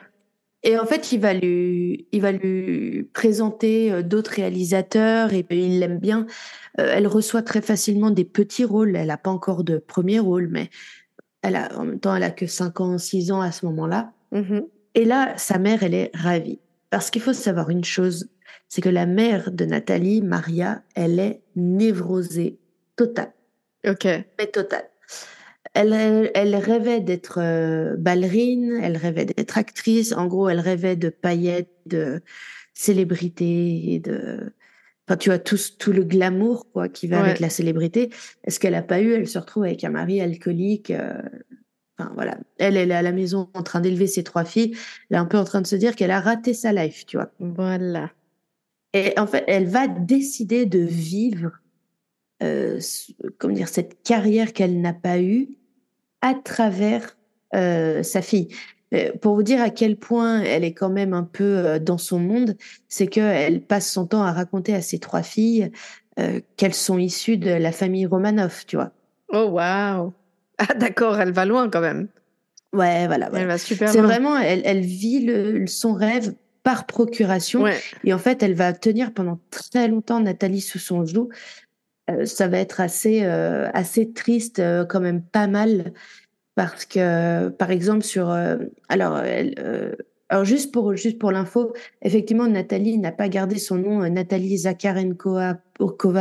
Et en fait, il va lui, il va lui présenter euh, d'autres réalisateurs et il l'aime bien. Euh, elle reçoit très facilement des petits rôles. Elle n'a pas encore de premier rôle, mais elle a, en même temps, elle a que 5 ans, 6 ans à ce moment-là. Mhm. Et là, sa mère, elle est ravie. Parce qu'il faut savoir une chose, c'est que la mère de Nathalie, Maria, elle est névrosée totale. Ok. Mais totale. Elle, elle, rêvait d'être euh, ballerine, elle rêvait d'être actrice. En gros, elle rêvait de paillettes, de célébrité, et de. enfin, tu vois, tout, tout le glamour quoi, qui va avec la célébrité. Est-ce qu'elle a pas eu Elle se retrouve avec un mari alcoolique. Euh, enfin, voilà. Elle, elle est à la maison en train d'élever ses trois filles. Elle est un peu en train de se dire qu'elle a raté sa life, tu vois. Voilà. Et en fait, elle va décider de vivre, euh, comment dire, cette carrière qu'elle n'a pas eue à travers euh, sa fille. Euh, pour vous dire à quel point elle est quand même un peu euh, dans son monde, c'est qu'elle passe son temps à raconter à ses trois filles euh, qu'elles sont issues de la famille Romanov, tu vois. Oh waouh Ah d'accord, elle va loin quand même. Ouais, voilà. Elle va super C'est vraiment, elle, elle vit le, son rêve par procuration. Et en fait, elle va tenir pendant très longtemps Nathalie sous son joug. Euh, ça va être assez, euh, assez triste, euh, quand même pas mal parce que, par exemple, sur, euh, alors, euh, alors juste pour juste pour l'info, effectivement, Nathalie n'a pas gardé son nom, euh, Nathalie Zakharenkova,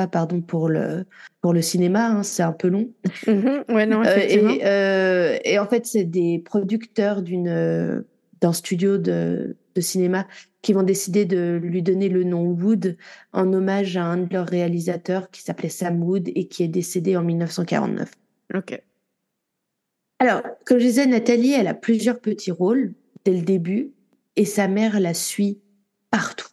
pardon, pour le pour le cinéma, hein, c'est un peu long. Mhm. ouais, non, effectivement. et, et, en fait, c'est des producteurs d'une d'un studio de, de cinéma qui vont décider de lui donner le nom Wood en hommage à un de leurs réalisateurs qui s'appelait Sam Wood et qui est décédé en 1949. Ok. Alors, comme je disais, Nathalie, elle a plusieurs petits rôles dès le début et sa mère la suit partout.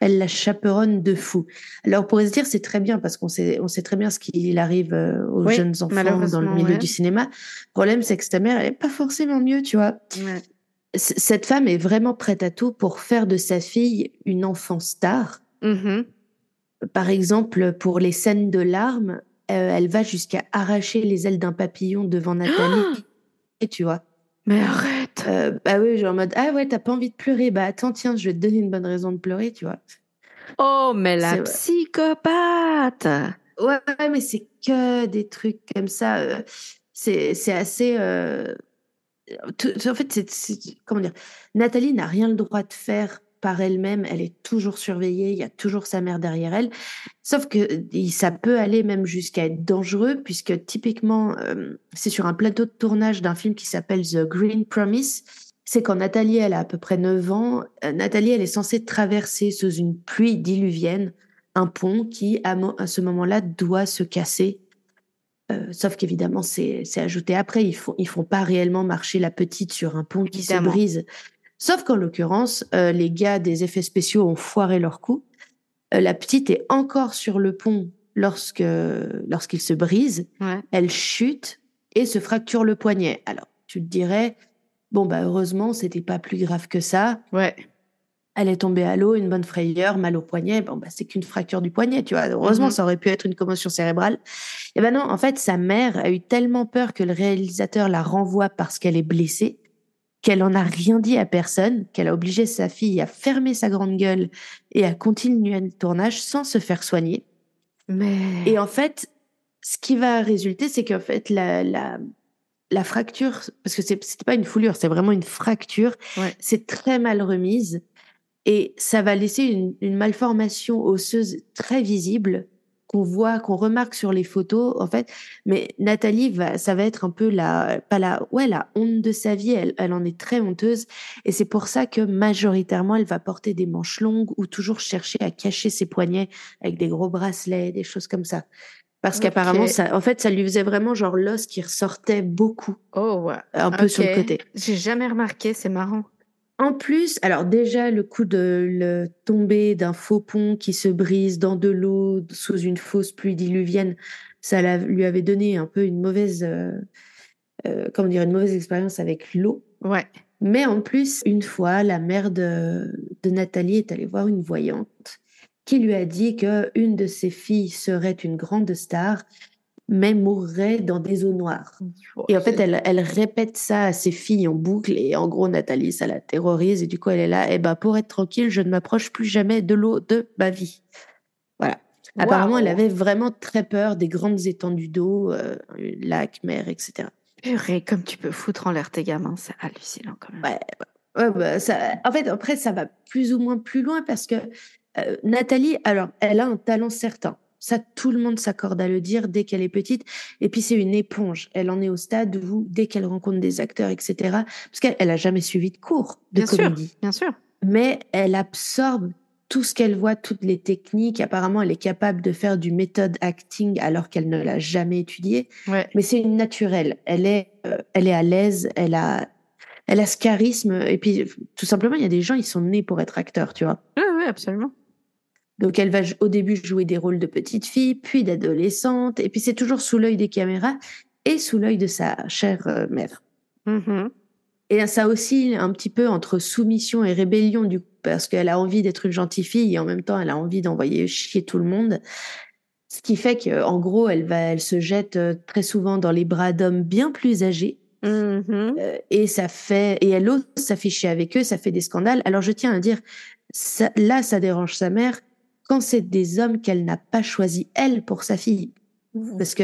Elle la chaperonne de fou. Alors, on pourrait se dire, c'est très bien parce qu'on sait, on sait très bien ce qu'il arrive euh, aux jeunes enfants dans le milieu du cinéma. Le problème, c'est que ta mère, elle n'est pas forcément mieux, tu vois. Cette femme est vraiment prête à tout pour faire de sa fille une enfant star. Mm-hmm. Par exemple, pour les scènes de larmes, euh, elle va jusqu'à arracher les ailes d'un papillon devant Nathalie. et tu vois. Mais arrête. Euh, bah oui, genre en mode ah ouais, t'as pas envie de pleurer, bah attends, tiens, je vais te donner une bonne raison de pleurer, tu vois. Oh, mais la psychopathe. Ouais, mais c'est que des trucs comme ça. Euh, c'est c'est assez. En fait, comment dire. Nathalie n'a rien le droit de faire par elle-même, elle est toujours surveillée, il y a toujours sa mère derrière elle. Sauf que ça peut aller même jusqu'à être dangereux, puisque typiquement, euh, c'est sur un plateau de tournage d'un film qui s'appelle The Green Promise. C'est quand Nathalie, elle a à peu près 9 ans, euh, Nathalie, elle est censée traverser sous une pluie diluvienne un pont qui, à, ce moment-là, doit se casser. Euh, sauf qu'évidemment, c'est ajouté après. Ils font, ils font pas réellement marcher la petite sur un pont qui se brise. Sauf qu'en l'occurrence, euh, les gars des effets spéciaux ont foiré leur coup. Euh, la petite est encore sur le pont lorsque lorsqu'il se brise. Elle chute et se fracture le poignet. Alors, tu te dirais, bon, bah, heureusement, c'était pas plus grave que ça. Ouais. Elle est tombée à l'eau, une bonne frayeur, mal au poignet. Bon, bah, c'est qu'une fracture du poignet, tu vois. Heureusement, mm-hmm. ça aurait pu être une commotion cérébrale. Et ben non, en fait, sa mère a eu tellement peur que le réalisateur la renvoie parce qu'elle est blessée qu'elle en a rien dit à personne, qu'elle a obligé sa fille à fermer sa grande gueule et à continuer le tournage sans se faire soigner. Mais... Et en fait, ce qui va résulter, c'est qu'en fait, la, la, la fracture, parce que c'était pas une foulure, c'est vraiment une fracture, c'est très mal remise et ça va laisser une, une malformation osseuse très visible qu'on voit, qu'on remarque sur les photos, en fait. Mais Nathalie va, ça va être un peu la, pas la, ouais, la honte de sa vie. Elle, elle en est très honteuse. Et c'est pour ça que majoritairement, elle va porter des manches longues ou toujours chercher à cacher ses poignets avec des gros bracelets, des choses comme ça. Parce qu'apparemment, ça, en fait, ça lui faisait vraiment genre l'os qui ressortait beaucoup. Oh, ouais. Un peu sur le côté. J'ai jamais remarqué, c'est marrant. En plus, alors déjà le coup de le tomber d'un faux pont qui se brise dans de l'eau sous une fausse pluie diluvienne, ça lui avait donné un peu une mauvaise, euh, euh, comment dire, une mauvaise expérience avec l'eau. Ouais. Mais en plus, une fois, la mère de, de Nathalie est allée voir une voyante qui lui a dit que une de ses filles serait une grande star mais mourrait dans des eaux noires. Et en fait, elle, elle, répète ça à ses filles en boucle. Et en gros, Nathalie, ça la terrorise. Et du coup, elle est là. Et eh ben, pour être tranquille, je ne m'approche plus jamais de l'eau de ma vie. Voilà. Apparemment, elle avait vraiment très peur des grandes étendues d'eau, euh, lac, mer, etc. Purée, comme tu peux foutre en l'air tes gamins, c'est hallucinant quand même. Ouais, ouais bah, ça, en fait, après, ça va plus ou moins plus loin parce que euh, Nathalie, alors, elle a un talent certain. Ça, tout le monde s'accorde à le dire dès qu'elle est petite. Et puis, c'est une éponge. Elle en est au stade où, dès qu'elle rencontre des acteurs, etc., parce qu'elle a jamais suivi de cours de bien comédie. Sûr, bien sûr. Mais elle absorbe tout ce qu'elle voit, toutes les techniques. Apparemment, elle est capable de faire du méthode acting alors qu'elle ne l'a jamais étudié. Ouais. Mais c'est une naturelle. Elle est, euh, elle est à l'aise. Elle a, elle a ce charisme. Et puis, tout simplement, il y a des gens, ils sont nés pour être acteurs, tu vois. Ouais, ouais, absolument. Donc, elle va au début jouer des rôles de petite fille, puis d'adolescente. Et puis, c'est toujours sous l'œil des caméras et sous l'œil de sa chère euh, mère. Mhm. Et ça aussi un petit peu entre soumission et rébellion, du coup, parce qu'elle a envie d'être une gentille fille et en même temps, elle a envie d'envoyer chier tout le monde. Ce qui fait qu'en gros, elle va, elle se jette euh, très souvent dans les bras d'hommes bien plus âgés. Mhm. Euh, et ça fait, et elle ose s'afficher avec eux, ça fait des scandales. Alors je tiens à dire, ça, là, ça dérange sa mère quand c'est des hommes qu'elle n'a pas choisi elle pour sa fille. Parce que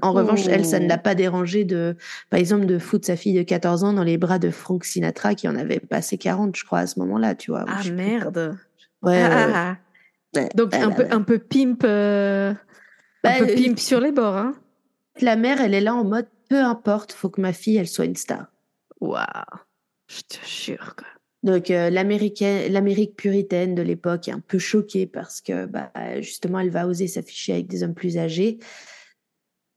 en revanche, elle, ça ne l'a pas dérangé de, par exemple, de foutre sa fille de 14 ans dans les bras de Frank Sinatra qui en avait passé 40, je crois, à ce moment-là, tu vois. Ah merde. Ouais, Ah, ouais, ouais. ah, ah. Ouais, Donc un bah, peu, ouais. un peu pimp, euh, Bah, un peu euh, pimp sur les bords, hein. La mère, elle est là en mode, peu importe, faut que ma fille, elle soit une star. Waouh. Je te jure, quoi. Donc euh, l'Amérique puritaine de l'époque est un peu choquée parce que bah, justement elle va oser s'afficher avec des hommes plus âgés.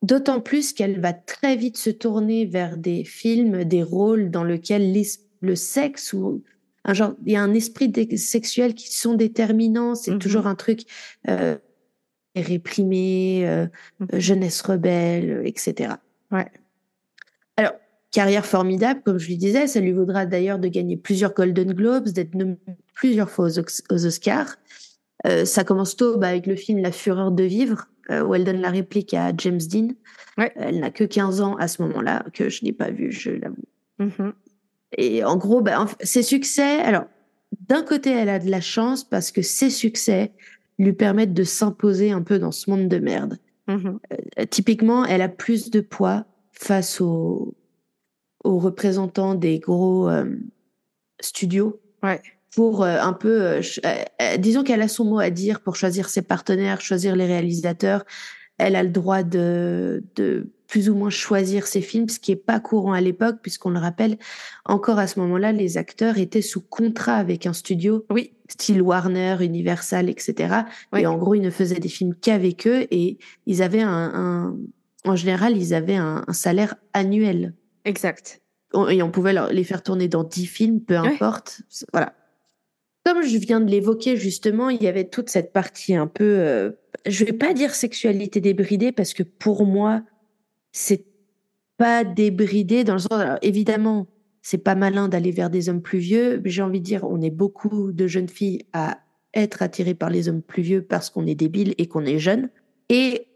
D'autant plus qu'elle va très vite se tourner vers des films, des rôles dans lesquels l'es- le sexe ou un genre, il y a un esprit sexuel qui sont déterminants. C'est Mhm. toujours un truc euh, réprimé, euh, Mhm. jeunesse rebelle, etc. Ouais. Carrière formidable, comme je lui disais, ça lui vaudra d'ailleurs de gagner plusieurs Golden Globes, d'être nommée plusieurs fois aux, Oscars. Euh, ça commence tôt bah, avec le film La Fureur de vivre, euh, où elle donne la réplique à James Dean. Ouais. Elle n'a que 15 ans à ce moment-là, que je n'ai pas vu, je l'avoue. Mhm. Et en gros, bah, ses succès, alors, d'un côté, elle a de la chance parce que ses succès lui permettent de s'imposer un peu dans ce monde de merde. Mhm. Euh, typiquement, elle a plus de poids face aux, aux représentants des gros euh, studios Ouais. pour euh, un peu, euh, disons qu'elle a son mot à dire pour choisir ses partenaires, choisir les réalisateurs. Elle a le droit de, de plus ou moins choisir ses films, ce qui est pas courant à l'époque, puisqu'on le rappelle, encore à ce moment-là, les acteurs étaient sous contrat avec un studio, Oui. style Warner, Universal, etc. Oui. Et en gros, ils ne faisaient des films qu'avec eux et ils avaient un, un- en général, ils avaient un, un salaire annuel. Exact. On- Et on pouvait les faire tourner dans 10 films, peu importe. Voilà. Comme je viens de l'évoquer justement, il y avait toute cette partie un peu, euh, je vais pas dire sexualité débridée parce que pour moi, c'est pas débridé dans le sens, alors, évidemment, c'est pas malin d'aller vers des hommes plus vieux. J'ai envie de dire, on est beaucoup de jeunes filles à être attirées par les hommes plus vieux parce qu'on est débile et qu'on est jeune. Et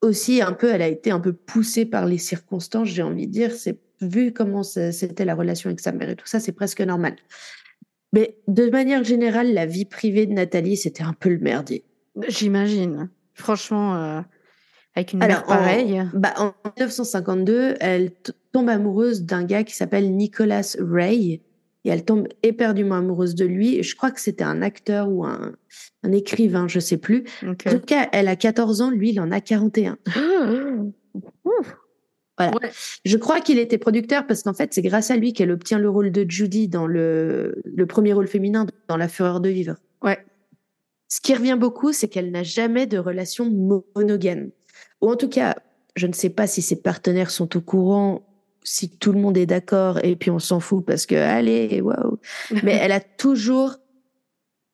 aussi, un peu, elle a été un peu poussée par les circonstances, j'ai envie de dire. C'est vu comment c'était la relation avec sa mère et tout ça, c'est presque normal. Mais de manière générale, la vie privée de Nathalie, c'était un peu le merdier. J'imagine. Franchement, euh, avec une Alors, mère pareille. En, bah, en 1952, elle tombe amoureuse d'un gars qui s'appelle Nicholas Ray. Et elle tombe éperdument amoureuse de lui. Je crois que c'était un acteur ou un, un écrivain, je sais plus. En tout cas, elle a 14 ans, lui, il en a 41. Voilà. Ouais. Je crois qu'il était producteur parce qu'en fait, c'est grâce à lui qu'elle obtient le rôle de Judy dans le, le premier rôle féminin dans La Fureur de vivre. Ouais. Ce qui revient beaucoup, c'est qu'elle n'a jamais de relation monogame. Ou en tout cas, je ne sais pas si ses partenaires sont au courant, si tout le monde est d'accord, et puis on s'en fout parce que, allez, waouh. Mais elle a toujours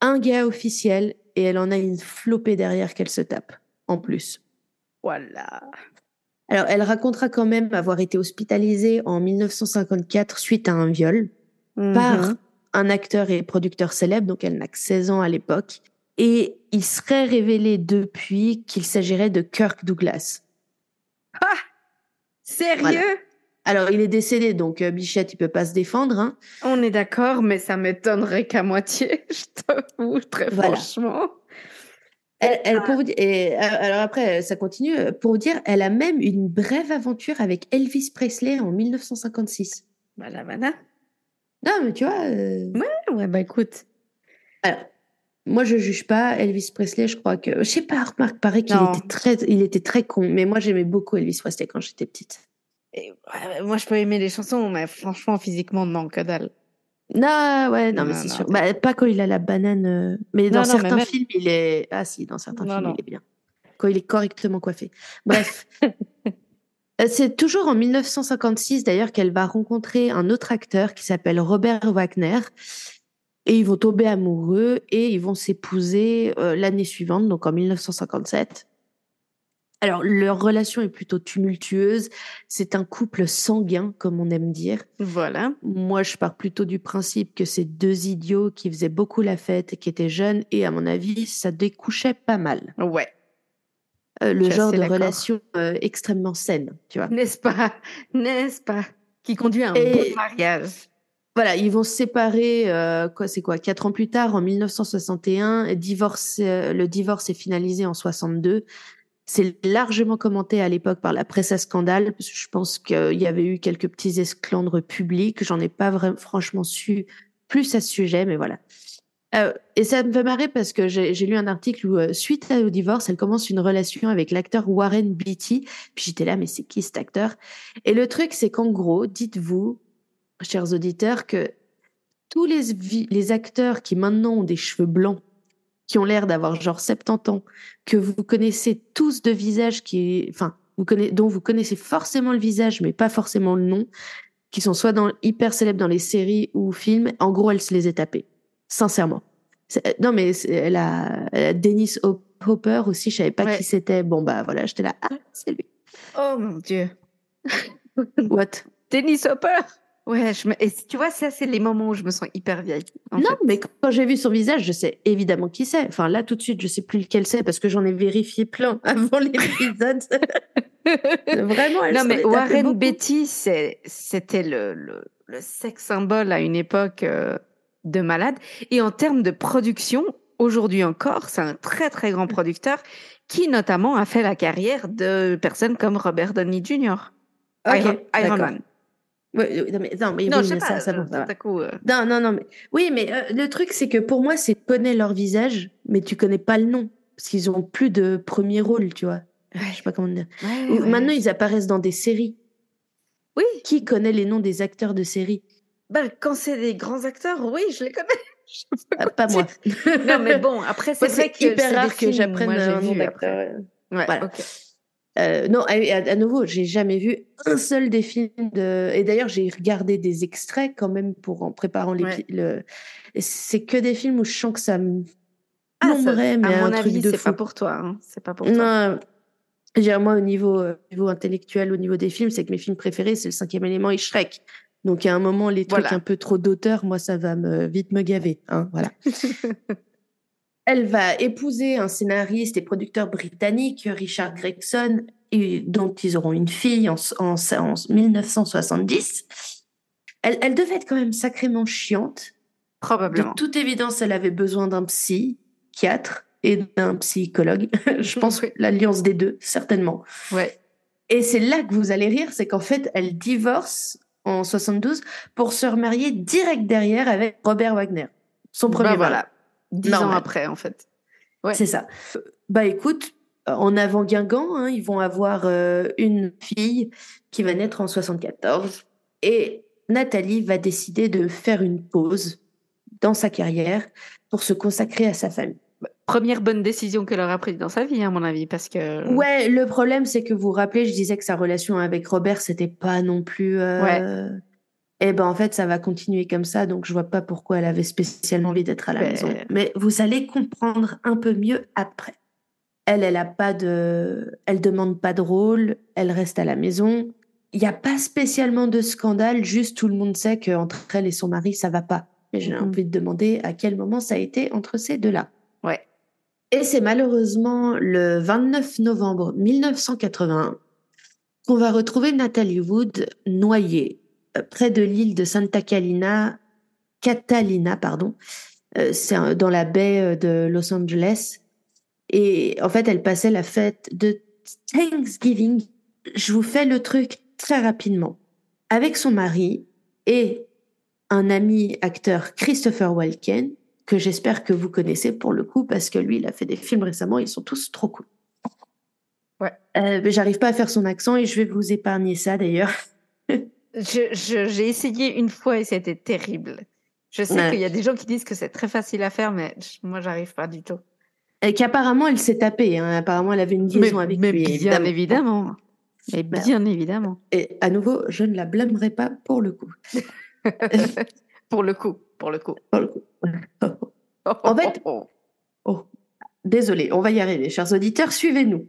un gars officiel et elle en a une flopée derrière qu'elle se tape, en plus. Voilà. Alors, elle racontera quand même avoir été hospitalisée en 1954 suite à un viol par Mhm. un acteur et producteur célèbre, donc elle n'a que 16 ans à l'époque. Et il serait révélé depuis qu'il s'agirait de Kirk Douglas. Sérieux? Voilà. Alors, il est décédé, donc euh, Bichette, il peut pas se défendre. Hein. On est d'accord, mais ça m'étonnerait qu'à moitié, je t'avoue, très Voilà. franchement. Elle, elle- pour vous dire, et, euh, alors après, ça continue. euh, Pour vous dire, elle a même une brève aventure avec Elvis Presley en 1956. Voilà, voilà. Non, mais tu vois, euh, Ouais, bah écoute. Alors, moi, je juge pas Elvis Presley. Je crois que, je sais pas, remarque, paraît qu'il était très, il était très con. Mais moi, j'aimais beaucoup Elvis Presley quand j'étais petite. Et, ouais, moi, je peux aimer les chansons, mais franchement, physiquement, non, que dalle. Non, ouais, non, mais c'est sûr. Bah, pas quand il a la banane. euh, Mais dans Non, non, mais certains même- films, il est. Ah, si, dans certains Non, films, non. il est bien. Quand il est correctement coiffé. Bref. Euh, C'est toujours en 1956 d'ailleurs qu'elle va rencontrer un autre acteur qui s'appelle Robert Wagner. Et ils vont tomber amoureux et ils vont s'épouser euh, l'année suivante, donc en 1957. Alors, leur relation est plutôt tumultueuse. C'est un couple sanguin, comme on aime dire. Voilà. Moi, je pars plutôt du principe que c'est deux idiots qui faisaient beaucoup la fête, qui étaient jeunes, et à mon avis, ça découchait pas mal. Ouais. Euh, le genre de relation euh, extrêmement saine, tu vois. N'est-ce pas? N'est-ce pas? Qui conduit à un Et- bon mariage. Voilà, ils vont se séparer, euh, quoi, c'est quoi, quatre ans plus tard, en 1961. et Divorce, euh, le divorce est finalisé en 62. C'est largement commenté à l'époque par la presse à scandale, parce que je pense qu'il y avait eu quelques petits esclandres publics. J'en ai pas vraiment, franchement su plus à ce sujet, mais voilà. Euh, et ça me fait marrer parce que j'ai lu un article où, euh, suite au divorce, elle commence une relation avec l'acteur Warren Beatty. Puis j'étais là, mais c'est qui cet acteur? Et le truc, c'est qu'en gros, dites-vous, chers auditeurs, que tous les acteurs qui maintenant ont des cheveux blancs, qui ont l'air d'avoir genre 70 ans, que vous connaissez tous de visage qui, enfin, vous connaissez, dont vous connaissez forcément le visage, mais pas forcément le nom, qui sont soit dans, hyper célèbres dans les séries ou films, en gros, elle se les est tapés. Sincèrement. C'est- Non, mais elle a, elle a Dennis Hop- Hopper aussi, je savais pas Ouais. qui c'était. Bon, bah voilà, j'étais là, ah, c'est lui. Oh mon Dieu. What? Dennis Hopper Ouais, je me... et tu vois, ça, c'est les moments où je me sens hyper vieille. Non, fait. mais quand j'ai vu son visage, je sais évidemment qui c'est. Enfin, là, tout de suite, je sais plus lequel c'est parce que j'en ai vérifié plein avant l'épisode. Vraiment, elle non, mais Warren beaucoup. C'est- c'était le, le, le sex symbole à une époque euh, de malade. Et en termes de production, aujourd'hui encore, c'est un très, très grand producteur qui, notamment, a fait la carrière de personnes comme Robert Downey Jr. Iron. Man. Ouais, ouais, non, mais, non, mais Non, oui, mais pas. ça, ça va, euh, ça va. tout à coup, euh, Non, non, non, mais oui, mais euh, le truc, c'est que pour moi, c'est connais leur visage, mais tu connais pas le nom parce qu'ils ont plus de premier rôle, tu vois. Je sais pas comment dire. ouais. Maintenant, ils apparaissent dans des séries. Oui, Qui connaît les noms des acteurs de séries? Ben, quand c'est des grands acteurs, oui, je les connais. Je Ah, Pas moi. Non, mais bon, après, c'est vrai que hyper rare que j'apprenne un nom d'acteur. Ouais, Voilà. Euh, non, à, à- nouveau, j'ai jamais vu un seul des films de. Et d'ailleurs, j'ai regardé des extraits quand même pour en préparant l'épi- Ouais. le. C'est que des films où je sens que ça me Ah, ça, mais à un mon truc avis, de c'est pas pour toi. hein. C'est pas pour toi. Non, dire, moi, au niveau, euh, au niveau intellectuel, au niveau des films, c'est que mes films préférés, c'est le cinquième élément et Shrek. Donc, à un moment, les trucs Voilà. un peu trop d'auteur, moi, ça va me, vite me gaver. Hein, voilà. Elle va épouser un scénariste et producteur britannique, Richard Gregson, et dont ils auront une fille en, en, en 1970. Elle, elle devait être quand même sacrément chiante. De Probablement. toute évidence, elle avait besoin d'un psychiatre et d'un psychologue. Je pense Oui. l'alliance des deux, certainement. Ouais. Et c'est là que vous allez rire, c'est qu'en fait, elle divorce en 72 pour se remarier direct derrière avec Robert Wagner, son premier Bah, mari. voilà. Dix ans après, en fait. Ouais. C'est ça. Bah écoute, en avant Guingamp, hein, ils vont avoir euh, une fille qui va naître en 74 et Nathalie va décider de faire une pause dans sa carrière pour se consacrer à sa famille. Première bonne décision qu'elle aura prise dans sa vie, à mon avis, parce que. Ouais, le problème c'est que vous vous rappelez, je disais que sa relation avec Robert c'était pas non plus. Euh... Et ben en fait ça va continuer comme ça, donc je vois pas pourquoi elle avait spécialement envie d'être à la Ben- maison. Mais vous allez comprendre un peu mieux après. Elle, elle a pas de, elle demande pas de rôle, elle reste à la maison. Il n'y a pas spécialement de scandale, juste tout le monde sait qu'entre elle et son mari ça va pas. Et j'ai envie de demander à quel moment ça a été entre ces deux-là. Ouais. Et c'est malheureusement le 29 novembre 1981 qu'on va retrouver Nathalie Wood noyée près de l'île de Santa Catalina, Catalina pardon. Euh, c'est dans la baie euh, de Los Angeles. Et en fait, elle passait la fête de Thanksgiving. Je vous fais le truc très rapidement. Avec son mari et un ami acteur Christopher Walken, que j'espère que vous connaissez pour le coup, parce que lui, il a fait des films récemment, ils sont tous trop cool. Ouais. Euh, mais J'arrive pas à faire son accent et je vais vous épargner ça d'ailleurs. J'ai essayé une fois et c'était terrible. Je sais qu'il y a des gens qui disent que c'est très facile à faire, mais moi, j'arrive pas du tout. Et qu'apparemment, elle s'est tapée. Hein. Apparemment, elle avait une liaison avec mais lui. Bien évidemment. Mais bien évidemment. Et à nouveau, je ne la blâmerai pas pour le coup. pour le coup, pour le coup. Pour le coup. en fait, oh, désolé, on va y arriver, chers auditeurs, suivez-nous.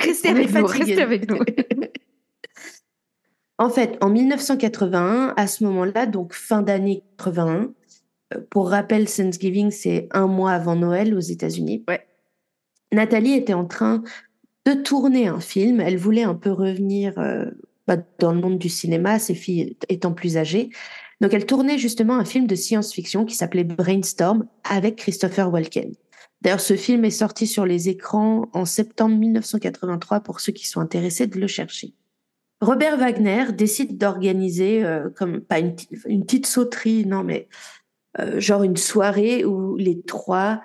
Restez avec nous, restez avec nous. en fait, en 1981, à ce moment-là, donc fin d'année 81, euh, pour rappel, Thanksgiving, c'est un mois avant Noël aux États-Unis. Ouais. Nathalie était en train de tourner un film. Elle voulait un peu revenir euh, bah, dans le monde du cinéma, ses filles étant plus âgées. Donc, elle tournait justement un film de science-fiction qui s'appelait Brainstorm avec Christopher Walken. D'ailleurs, ce film est sorti sur les écrans en septembre 1983 pour ceux qui sont intéressés de le chercher. Robert Wagner décide d'organiser, euh, comme pas une, une, petite sauterie, non, mais euh, genre une soirée où les trois,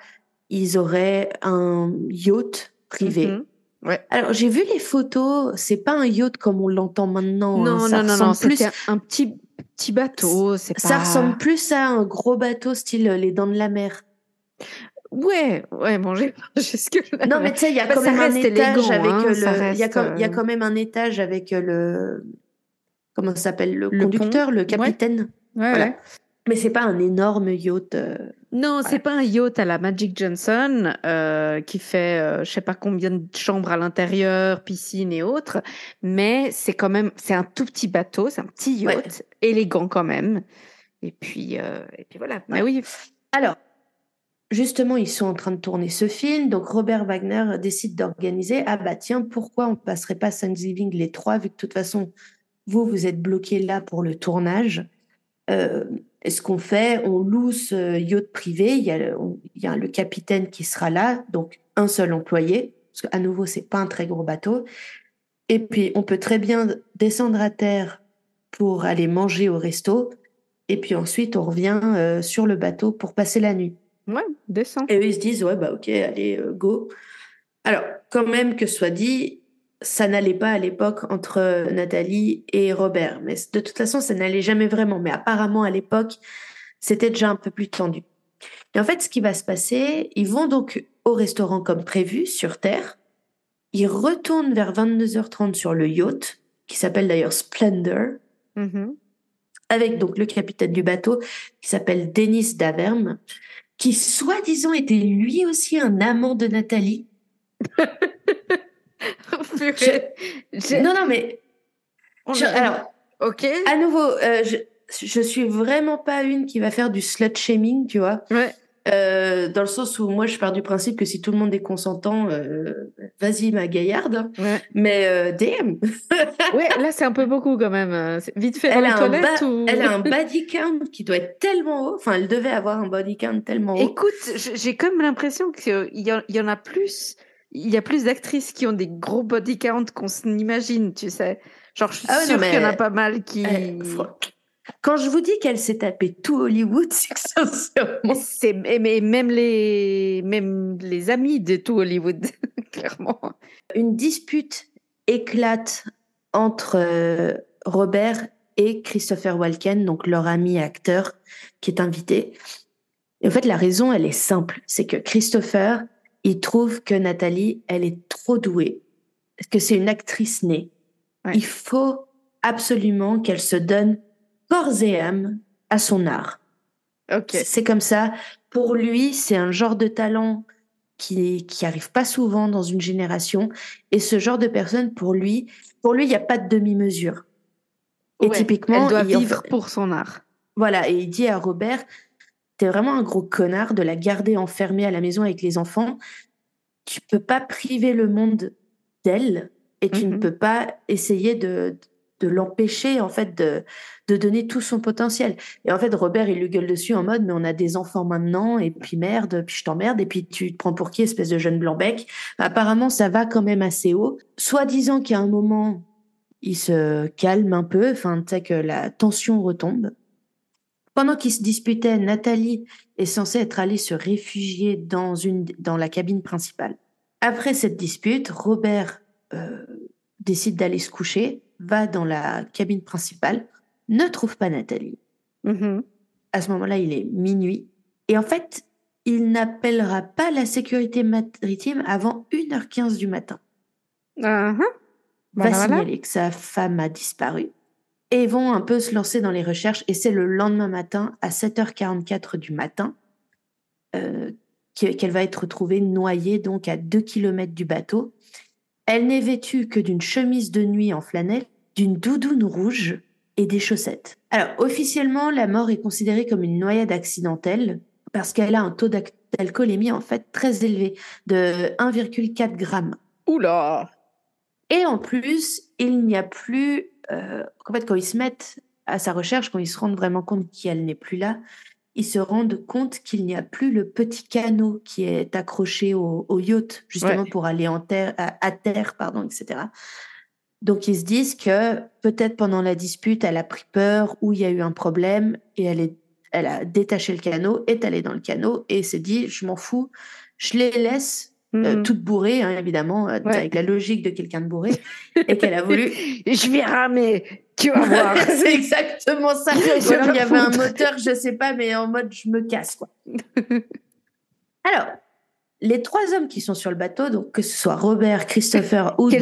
ils auraient un yacht privé. Mhm. Ouais. Alors j'ai vu les photos, c'est pas un yacht comme on l'entend maintenant. Non, hein. non, ça non, ressemble non, plus. un petit petit bateau. C'est Ça ressemble plus à un gros bateau style les dents de la mer. Ouais, ouais, bon, j'ai jusque là. Non, mais tu sais, il y a quand même un étage avec le. Il y, a quand, même un étage avec le. Comment ça s'appelle Le, Le conducteur, pont. le Ouais. capitaine. Ouais, Voilà. ouais. Mais c'est pas un énorme yacht. euh, Non, c'est pas un yacht à la Magic Johnson euh, qui fait euh, je sais pas combien de chambres à l'intérieur, piscine et autres, mais c'est quand même c'est un tout petit bateau, c'est un petit yacht, Ouais. élégant quand même. Et puis euh, et puis voilà. Mais oui, Alors, justement, ils sont en train de tourner ce film. Donc, Robert Wagner décide d'organiser. Ah bah tiens, pourquoi on passerait pas Thanksgiving les trois, vu que de toute façon, vous, vous êtes bloqués là pour le tournage. Euh, ce qu'on fait, on loue ce yacht privé. Il y, a le, on- il y a le capitaine qui sera là, donc un seul employé, parce qu'à nouveau, c'est pas un très gros bateau. Et puis, on peut très bien descendre à terre pour aller manger au resto. Et puis ensuite, on revient euh, sur le bateau pour passer la nuit. Ouais, descends. Et eux, ils se disent, ouais, bah ok, allez, euh, go. Alors, quand même que soit dit, ça n'allait pas à l'époque entre Nathalie et Robert. Mais de toute façon, ça n'allait jamais vraiment. Mais apparemment, à l'époque, c'était déjà un peu plus tendu. Et en fait, ce qui va se passer, ils vont donc au restaurant comme prévu, sur Terre. Ils retournent vers 22h30 sur le yacht, qui s'appelle d'ailleurs Splendor Mhm. avec donc le capitaine du bateau qui s'appelle Denis Daverme, qui soi-disant était lui aussi un amant de Nathalie. Non, non, mais je- alors ok. à nouveau, euh, je, je suis vraiment pas une qui va faire du slut shaming, tu vois, Ouais. Euh, dans le sens où moi je pars du principe que si tout le monde est consentant, euh, vas-y ma gaillarde. Ouais. Mais euh, damn, Ouais, là c'est un peu beaucoup quand même. Euh, Vite fait elle a, un ba- ou... elle a un body count qui doit être tellement haut. Enfin, elle devait avoir un body count tellement haut. Écoute, j'ai comme l'impression qu'il y, en- il y en a plus. Il y a plus d'actrices qui ont des gros body count qu'on s'imagine, tu sais. Genre, je suis Ah ouais, sûre qu'il y en a pas mal qui. Eh, Quand je vous dis qu'elle s'est tapée tout Hollywood, c'est que sincèrement. C'est mais même les même les amis de tout Hollywood, clairement. Une dispute éclate entre euh, Robert et Christopher Walken, donc leur ami acteur qui est invité. Et en fait, la raison, elle est simple. C'est que Christopher, il trouve que Nathalie, elle est trop douée. Que c'est une actrice née. Ouais. Il faut absolument qu'elle se donne corps et âme à son art. Ok. C'est- comme ça. Pour lui, c'est un genre de talent qui qui arrive pas souvent dans une génération. Et ce genre de personne, pour lui, pour lui, il n'y a pas de demi-mesure. Et typiquement, elle doit il- vivre pour son art. voilà. Et il dit à Robert, t'es vraiment un gros connard de la garder enfermée à la maison avec les enfants. Tu peux pas priver le monde d'elle et tu ne Mhm. peux pas essayer de de l'empêcher en fait de de donner tout son potentiel. Et en fait, Robert, il lui gueule dessus en mode, mais on a des enfants maintenant, et puis merde, puis je t'emmerde, et puis tu te prends pour qui, espèce de jeune blanc-bec? Apparemment, ça va quand même assez haut. Soit disant qu'à un moment, il se calme un peu, enfin, tu sais, que la tension retombe. Pendant qu'ils se disputaient, Nathalie est censée être allée se réfugier dans une, dans la cabine principale. Après cette dispute, Robert euh, décide d'aller se coucher, va dans la cabine principale, ne trouve pas Nathalie. Mhm. à ce moment-là, il est minuit. Et en fait, il n'appellera pas la sécurité maritime avant 1h15 du matin. Uh-huh. Va Voilà, voilà. signaler que sa femme a disparu. Et vont un peu se lancer dans les recherches. Et c'est le lendemain matin, à 7h44 du matin, euh, que- qu'elle va être retrouvée noyée, donc à 2 km du bateau. Elle n'est vêtue que d'une chemise de nuit en flanelle, d'une doudoune rouge et des chaussettes. Alors, officiellement, la mort est considérée comme une noyade accidentelle parce qu'elle a un taux d'alcoolémie en fait très élevé, de 1,4 grammes. Oula. Et en plus, il n'y a plus. Euh, en fait, quand ils se mettent à sa recherche, quand ils se rendent vraiment compte qu'elle n'est plus là, ils se rendent compte qu'il n'y a plus le petit canot qui est accroché au, au yacht, justement Ouais. pour aller en terre, à, à terre, pardon, etc. Donc ils se disent que peut-être pendant la dispute, elle a pris peur ou il y a eu un problème et elle, est, elle a détaché le canot, est allée dans le canot et s'est dit je m'en fous, je les laisse euh, Mhm. toutes bourrées, hein, évidemment, euh, Ouais. avec la logique de quelqu'un de bourré, et qu'elle a voulu. Je vais ramer. Tu vas voir. c'est exactement ça. Je Ou alors il y avait un moteur, je sais pas, mais en mode je me casse quoi. Alors, les trois hommes qui sont sur le bateau, donc que ce soit Robert, Christopher ou sait.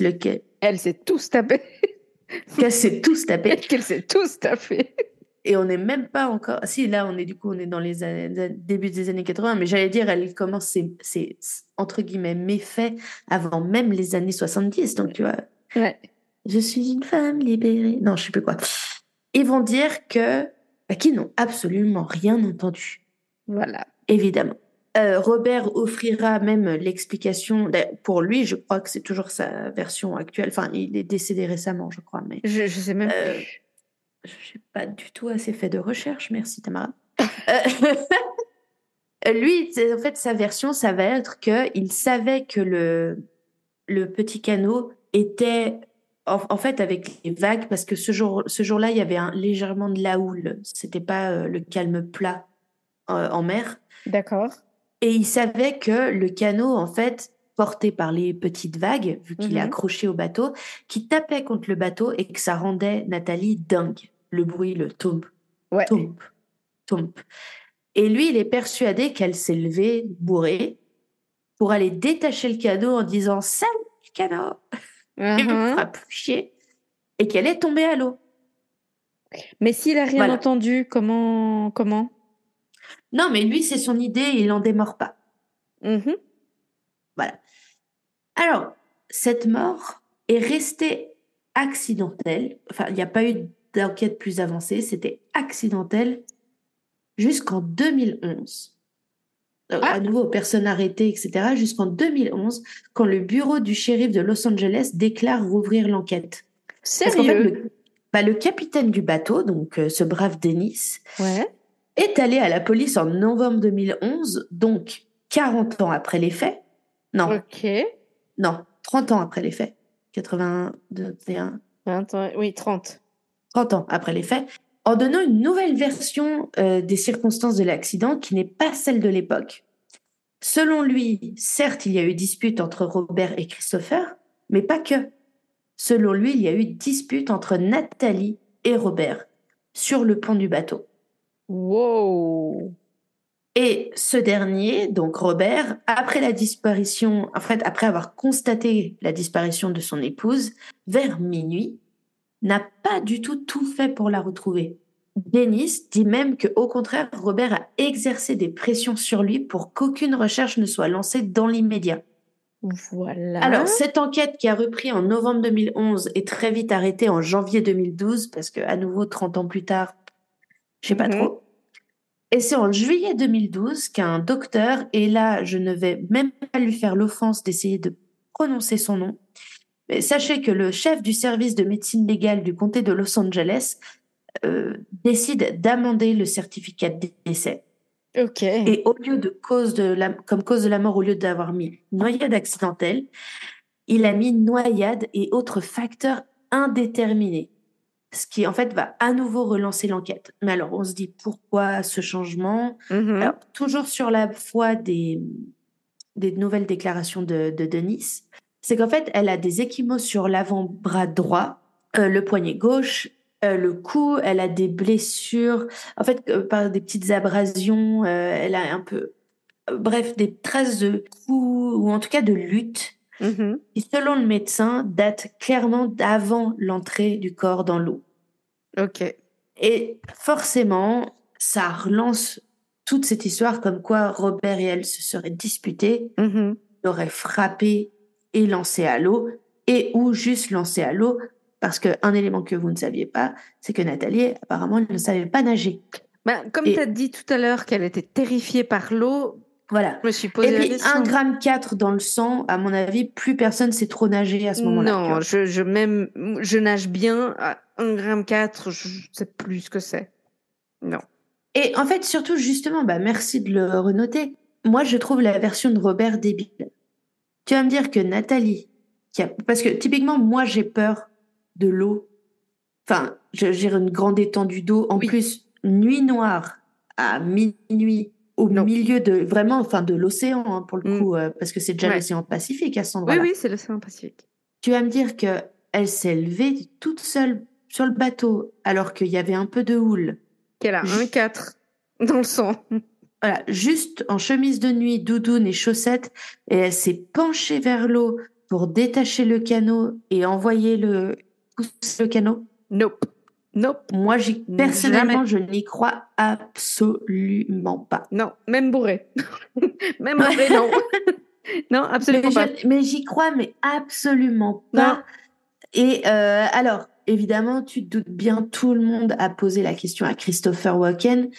lequel Elle s'est tous tapée. qu'elle s'est tous tapé. Qu'elle s'est tous tapée. Et on n'est même pas encore. Si, là, on est du coup, on est dans les années- début des années 80, mais j'allais dire, elle commence ses, ses, entre guillemets méfaits avant même les années 70. Donc, tu vois, Ouais. Je suis une femme libérée. Non, je sais plus quoi. Ils vont dire que. bah, qu'ils n'ont absolument rien entendu, Voilà. évidemment. Euh, Robert offrira même l'explication. Pour lui, je crois que c'est toujours sa version actuelle. Enfin, il est décédé récemment, je crois, mais. Je, je sais même Euh, plus. je n'ai pas du tout assez fait de recherche, merci Tamara. Euh, Lui, en fait, sa version, ça va être qu'il savait que le, le petit canot était en, en fait avec les vagues, parce que ce jour, ce jour-là, il y avait un, légèrement de la houle. C'était pas euh, le calme plat euh, en mer. D'accord. Et il savait que le canot, en fait, porté par les petites vagues, vu qu'il est Mhm. accroché au bateau, qui tapait contre le bateau et que ça rendait Nathalie dingue. Le bruit, le tombe, Ouais. tombe, tombe. Et lui, il est persuadé qu'elle s'est levée, bourrée, pour aller détacher le canot en disant Salut, le canot Plus chier. Et qu'elle est tombée à l'eau. Mais s'il a rien Voilà. entendu, comment comment? Non, mais lui, c'est son idée, il n'en démord pas. Mhm. Voilà. Alors, cette mort est restée accidentelle. Enfin, il n'y a pas eu d'enquête plus avancée. C'était accidentel jusqu'en 2011. Euh, Ah. À nouveau, personne arrêtée, etc. Jusqu'en 2011, quand le bureau du shérif de Los Angeles déclare rouvrir l'enquête. Parce qu'en fait, Sérieux? le, bah, le capitaine du bateau, donc euh, ce brave Dennis, Ouais. est allé à la police en novembre 2011, donc 40 ans après les faits. Non, Ok. non, 30 ans après les faits. 82, 21, Attends, oui, 30. 30 ans après les faits, en donnant une nouvelle version euh, des circonstances de l'accident qui n'est pas celle de l'époque. Selon lui, certes, il y a eu dispute entre Robert et Christopher, mais pas que. Selon lui, il y a eu dispute entre Nathalie et Robert sur le pont du bateau. Wow. Et ce dernier, donc Robert, après la disparition, en fait, après avoir constaté la disparition de son épouse, vers minuit, n'a pas du tout tout fait pour la retrouver. Denis dit même que, au contraire, Robert a exercé des pressions sur lui pour qu'aucune recherche ne soit lancée dans l'immédiat. Voilà. Alors, cette enquête qui a repris en novembre 2011 est très vite arrêtée en janvier 2012 parce que, à nouveau, 30 ans plus tard, je sais pas Mhm. trop. Et c'est en juillet 2012 qu'un docteur, et là, je ne vais même pas lui faire l'offense d'essayer de prononcer son nom, mais sachez que le chef du service de médecine légale du comté de Los Angeles euh, décide d'amender le certificat de décès. ok. Et au lieu de cause de la, comme cause de la mort, au lieu d'avoir mis noyade accidentelle, il a mis noyade et autres facteurs indéterminés. Ce qui, en fait, va à nouveau relancer l'enquête. Mais alors, on se dit pourquoi ce changement? Mhm. Alors, toujours sur la foi des, des nouvelles déclarations de, de Denise, c'est qu'en fait, elle a des échymoses sur l'avant-bras droit, euh, le poignet gauche euh, le cou, elle a des blessures, en fait, euh, par des petites abrasions, elle a un peu, bref, des traces de coups, ou en tout cas de lutte, Mhm. qui, selon le médecin, datent clairement d'avant l'entrée du corps dans l'eau. Ok. Et forcément, ça relance toute cette histoire comme quoi Robert et elle se seraient disputés, Mhm. l'auraient frappé et lancé à l'eau, et ou juste lancé à l'eau, parce qu'un élément que vous ne saviez pas, c'est que Nathalie, apparemment, elle ne savait pas nager. Bah, comme tu as dit tout à l'heure qu'elle était terrifiée par l'eau, Voilà. je me suis posé Et puis, question. 1 gramme 4 dans le sang, à mon avis, plus personne sait trop nager à ce moment-là. Non, je, je, même, je nage bien à 1,4 g, je sais plus ce que c'est. Non. Et en fait, surtout, justement, bah, merci de le renoter. Moi, je trouve la version de Robert débile. Tu vas me dire que Nathalie, qui a... parce que typiquement, moi, j'ai peur de l'eau. Enfin, j'ai une grande étendue d'eau. En Oui. plus, nuit noire à minuit, au Non. milieu de vraiment, enfin, de l'océan hein, pour le Mm. coup, euh, parce que c'est déjà Ouais. l'océan Pacifique à cet Oui, endroit-là. oui, c'est l'océan Pacifique. Tu vas me dire que elle s'est levée toute seule sur le bateau alors qu'il y avait un peu de houle. Qu'elle a Je- 1,4 dans le sang. Voilà, juste en chemise de nuit, doudoune et chaussettes, et elle s'est penchée vers l'eau pour détacher le canot et envoyer le pousser le canot. Nope. Nope. Moi, j'y personnellement, je n'y crois absolument pas. Non, même bourré. même bourré, non. non, absolument Mais pas. je- mais j'y crois, mais absolument pas. Non. Et euh, alors, évidemment, tu te doutes bien, tout le monde a posé la question à Christopher Walken.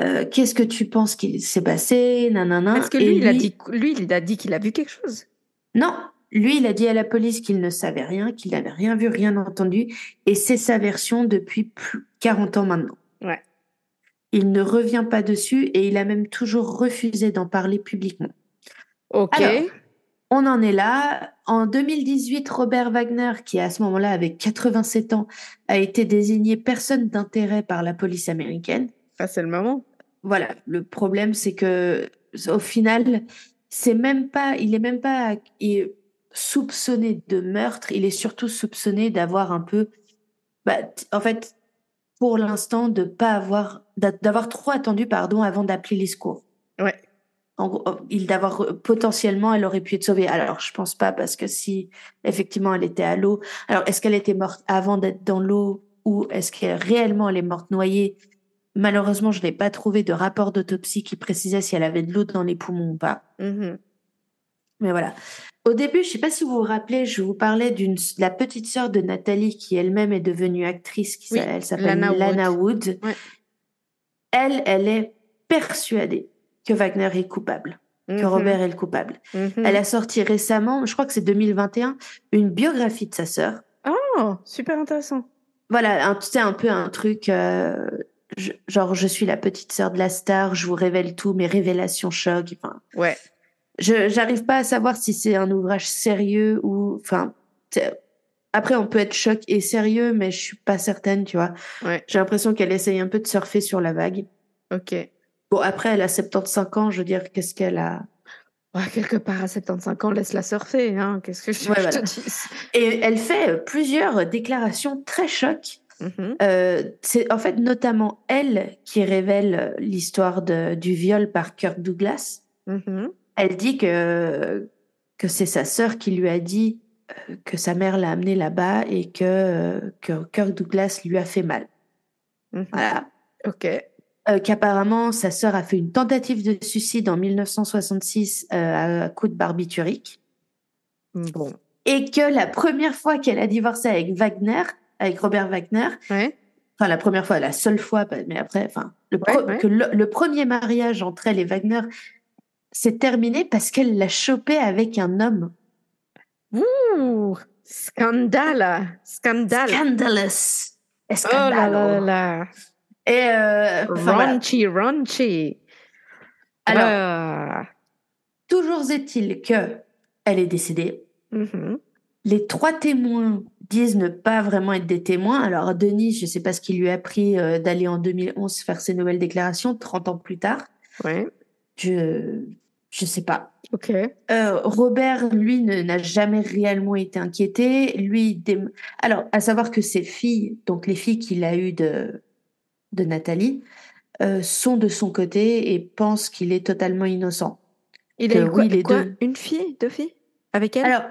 Euh, Qu'est-ce que tu penses qu'il s'est passé? Nanana. Parce que Et lui, il a dit, lui, il a dit qu'il a vu quelque chose. Non, lui, il a dit à la police qu'il ne savait rien, qu'il n'avait rien vu, rien entendu, et c'est sa version depuis plus 40 ans maintenant. Ouais. Il ne revient pas dessus et il a même toujours refusé d'en parler publiquement. Ok. Alors, On en est là. En 2018, Robert Wagner, qui à ce moment-là avait 87 ans, a été désigné personne d'intérêt par la police américaine. Ah, c'est le moment. Voilà, le problème c'est que au final, c'est même pas, il est même pas est soupçonné de meurtre, il est surtout soupçonné d'avoir un peu, bah, en fait, pour l'instant, de pas avoir, d'a- d'avoir trop attendu, pardon, avant d'appeler les secours. Ouais. En gros, oh, il d'avoir euh, potentiellement, elle aurait pu être sauvée. Alors, je pense pas parce que si effectivement elle était à l'eau, alors est-ce qu'elle était morte avant d'être dans l'eau ou est-ce qu'elle réellement elle est morte noyée? Malheureusement, je n'ai pas trouvé de rapport d'autopsie qui précisait si elle avait de l'eau dans les poumons ou pas. Mhm. Mais voilà. Au début, je sais pas si vous vous rappelez, je vous parlais d'une de la petite sœur de Nathalie qui elle-même est devenue actrice, qui Oui, elle s'appelle Lana Lana, Wood. Wood. Ouais. Elle, elle est persuadée que Wagner est coupable, que Mhm. Robert est le coupable. Mhm. Elle a sorti récemment, je crois que c'est 2021, une biographie de sa sœur. Oh, super intéressant. Voilà, sais, un peu un truc, euh, je- genre je suis la petite sœur de la star, je vous révèle tout, mes révélations choc. Enfin, Ouais. je j'arrive pas à savoir si c'est un ouvrage sérieux ou, enfin, après on peut être choc et sérieux, mais je suis pas certaine, tu vois. Ouais. J'ai l'impression qu'elle essaye un peu de surfer sur la vague. Ok. Bon, après, elle a 75 ans, je veux dire, qu'est-ce qu'elle a? Ouais, quelque part à 75 ans, laisse-la surfer. Hein. Qu'est-ce que je, Ouais, je voilà. te dis Et elle fait euh, plusieurs déclarations très chocs. Mhm. Euh, c'est en fait notamment elle qui révèle euh, l'histoire du viol par Kirk Douglas. Mhm. Elle dit que, que c'est sa sœur qui lui a dit euh, que sa mère l'a amené là-bas et que, que Kirk Douglas lui a fait mal. Mhm. Voilà. Ok. Euh, Qu'apparemment, sa sœur a fait une tentative de suicide en 1966 euh, à coup de barbiturique. Bon. Et que la première fois qu'elle a divorcé avec Wagner, avec Robert Wagner, Ouais. enfin la première fois, la seule fois, mais après, enfin, le, Ouais, pro- ouais. que le, le premier mariage entre elle et Wagner s'est terminé parce qu'elle l'a chopé avec un homme. Ouh, scandale. Scandale. Scandalous. Oh là là là là. Et euh, voilà. Raunchy. Alors, toujours est-il que elle est décédée. Mhm. Les trois témoins disent ne pas vraiment être des témoins. Alors, Denis, je ne sais pas ce qui lui a pris euh, d'aller en 2011 faire ses nouvelles déclarations, 30 ans plus tard. Ouais. Je Je sais pas. Ok. Euh, Robert, lui, n'a jamais réellement été inquiété. Lui, alors, à savoir que ses filles, donc les filles qu'il a eues de, de Nathalie, euh, sont de son côté et pensent qu'il est totalement innocent. Il Que a eu quoi, oui, les quoi deux. Une fille Deux filles Avec elle? Alors,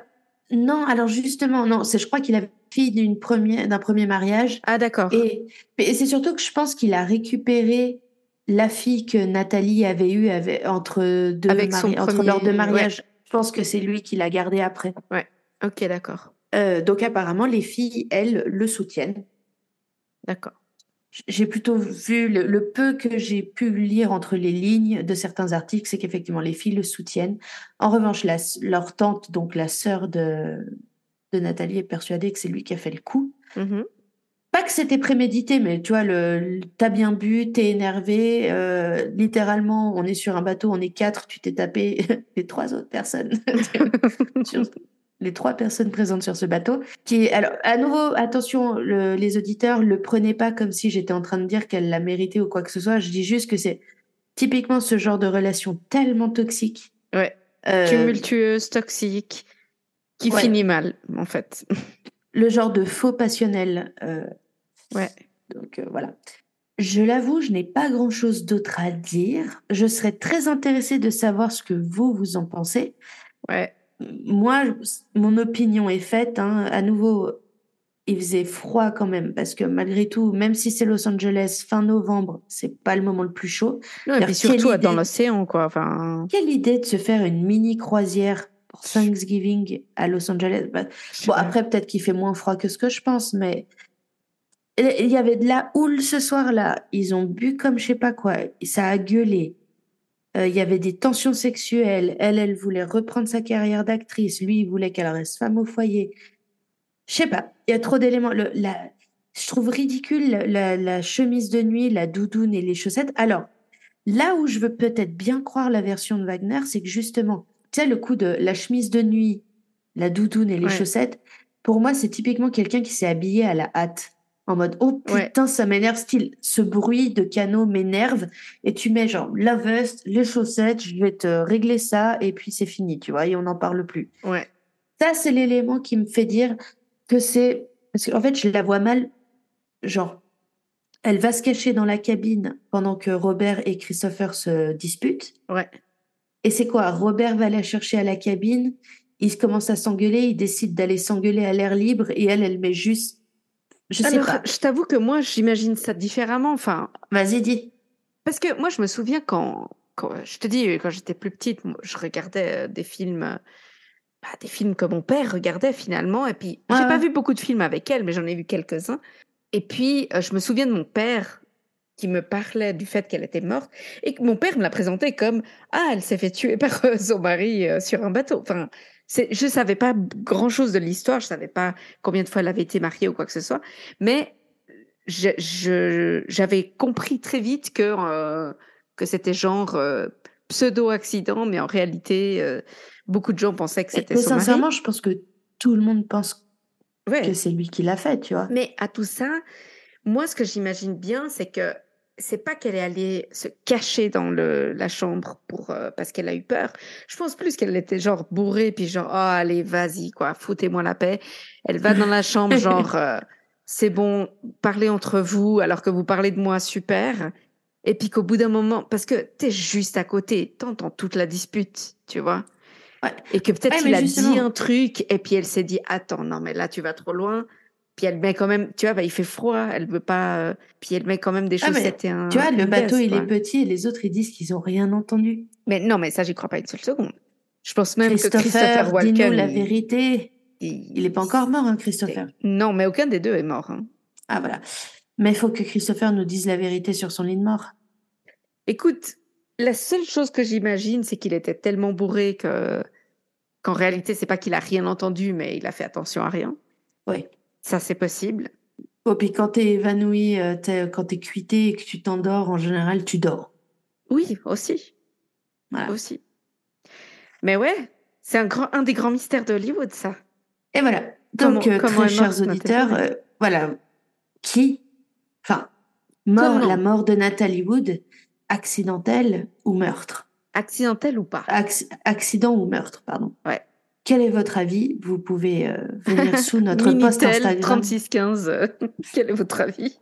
non, alors justement, non, c'est, je crois qu'il a fille d'une première, d'un premier mariage. Ah, d'accord. Et, et c'est surtout que je pense qu'il a récupéré la fille que Nathalie avait eue avec, entre deux Avec son entre leurs deux mariages. Je pense que c'est lui qui l'a gardée après. Ok, d'accord. Euh, donc apparemment, les filles, elles, le soutiennent. D'accord. J'ai plutôt vu le, le peu que j'ai pu lire entre les lignes de certains articles, c'est qu'effectivement les filles le soutiennent. En revanche, la, leur tante, donc la sœur de, de Nathalie, est persuadée que c'est lui qui a fait le coup. Mhm. Pas que c'était prémédité, mais tu vois, le, le- t'as bien bu, t'es énervé. euh, littéralement, on est sur un bateau, on est quatre, tu t'es tapé les trois autres personnes. sur- les trois personnes présentes sur ce bateau. Qui, alors, à nouveau, attention, le- les auditeurs, le prenez pas comme si j'étais en train de dire qu'elle l'a mérité ou quoi que ce soit. Je dis juste que c'est typiquement ce genre de relation tellement toxique. Ouais. Euh, Tumultueuse, toxique, qui ouais. finit mal, en fait. le genre de faux passionnel. euh, Ouais. Donc euh, voilà. Je l'avoue, je n'ai pas grand-chose d'autre à dire. Je serais très intéressée de savoir ce que vous, vous en pensez. Ouais. Moi, mon opinion est faite. hein. À nouveau, il faisait froid quand même, parce que malgré tout, même si c'est Los Angeles, fin novembre, c'est pas le moment le plus chaud. Non, et puis surtout idée. dans l'océan, quoi. Enfin, Quelle idée de se faire une mini croisière pour Thanksgiving à Los Angeles? Bah, Bon, après, peut-être qu'il fait moins froid que ce que je pense, mais il y avait de la houle ce soir-là. Ils ont bu comme je sais pas quoi. Ça a gueulé. Euh, Il y avait des tensions sexuelles. Elle, elle voulait reprendre sa carrière d'actrice. Lui, il voulait qu'elle reste femme au foyer. Je sais pas. Il y a trop d'éléments. La- Je trouve ridicule la, la- la chemise de nuit, la doudoune et les chaussettes. Alors, là où je veux peut-être bien croire la version de Wagner, c'est que justement, tu sais, le coup de la chemise de nuit, la doudoune et les Ouais. chaussettes, pour moi, c'est typiquement quelqu'un qui s'est habillé à la hâte. En mode, oh Ouais. putain, ça m'énerve, style, ce bruit de canot m'énerve. Et tu mets genre la veste, les chaussettes, je vais te régler ça, et puis c'est fini, tu vois, et on n'en parle plus. Ouais. Ça, c'est l'élément qui me fait dire que c'est. Parce qu'en fait, je la vois mal. Genre, elle va se cacher dans la cabine pendant que Robert et Christopher se disputent. Ouais. Et c'est quoi? Robert va la chercher à la cabine, ils commencent à s'engueuler, ils décident d'aller s'engueuler à l'air libre, et elle, elle met juste. Je sais Alors, pas. je t'avoue que moi, j'imagine ça différemment. Enfin, Vas-y, dis. Parce que moi, je me souviens quand, quand je te dis, quand j'étais plus petite, je regardais euh, des films, bah, des films que mon père regardait finalement. Et puis, j'ai pas ouais. vu beaucoup de films avec elle, mais j'en ai vu quelques-uns. Et puis, euh, je me souviens de mon père qui me parlait du fait qu'elle était morte et que mon père me la présentait comme ah, elle s'est fait tuer par euh, son mari sur un bateau. Enfin, je savais pas grand-chose de l'histoire, je savais pas combien de fois elle avait été mariée ou quoi que ce soit, mais j'avais compris très vite que, euh, que c'était genre euh, pseudo-accident, mais en réalité, euh, beaucoup de gens pensaient que c'était Mais son mari. sincèrement, je pense que tout le monde pense Ouais. que c'est lui qui l'a fait, tu vois. Mais à tout ça, moi, ce que j'imagine bien, c'est que c'est pas qu'elle est allée se cacher dans le, la chambre pour, euh, parce qu'elle a eu peur. Je pense plus qu'elle était genre bourrée, puis genre, oh, allez, vas-y, quoi, foutez-moi la paix. Elle va dans la chambre, genre, euh, c'est bon, parlez entre vous, alors que vous parlez de moi, super. Et puis qu'au bout d'un moment, parce que t'es juste à côté, t'entends toute la dispute, tu vois. Ouais. Et que peut-être Ouais, il a justement- dit un truc, et puis elle s'est dit, attends, non, mais là, tu vas trop loin. Puis elle met quand même, tu vois, bah, il fait froid, elle veut pas. euh, puis elle met quand même des Ah, mais chaussettes et un. Tu vois, le une bateau, veste, il quoi. est petit et les autres, ils disent qu'ils ont rien entendu. Mais non, mais ça, j'y crois pas une seule seconde. Je pense même que Christopher, Christopher dis-nous Walken. la il- vérité. il- Il est pas encore mort, hein, Christopher. Non, mais aucun des deux est mort. hein. Ah, voilà. Mais il faut que Christopher nous dise la vérité sur son lit de mort. Écoute, la seule chose que j'imagine, c'est qu'il était tellement bourré que qu'en réalité, c'est pas qu'il a rien entendu, mais il a fait attention à rien. Oui. Ça, c'est possible. Oh, puis quand t'es évanoui, euh, t'es- quand t'es cuité et que tu t'endors, en général, tu dors. Oui, aussi, Voilà. aussi. Mais ouais, c'est un grand, un des grands mystères de Hollywood, ça. Et voilà. Comment- Donc, euh, comment très est morte chers auditeurs, euh, voilà. Qui Enfin, mort, Comment la mort de Nathalie Wood, accidentelle ou meurtre? Accidentel ou pas? Acc- accident ou meurtre, pardon. Ouais. Quel est votre avis? Vous pouvez euh, venir sous notre post Instagram. 3615, euh, quel est votre avis?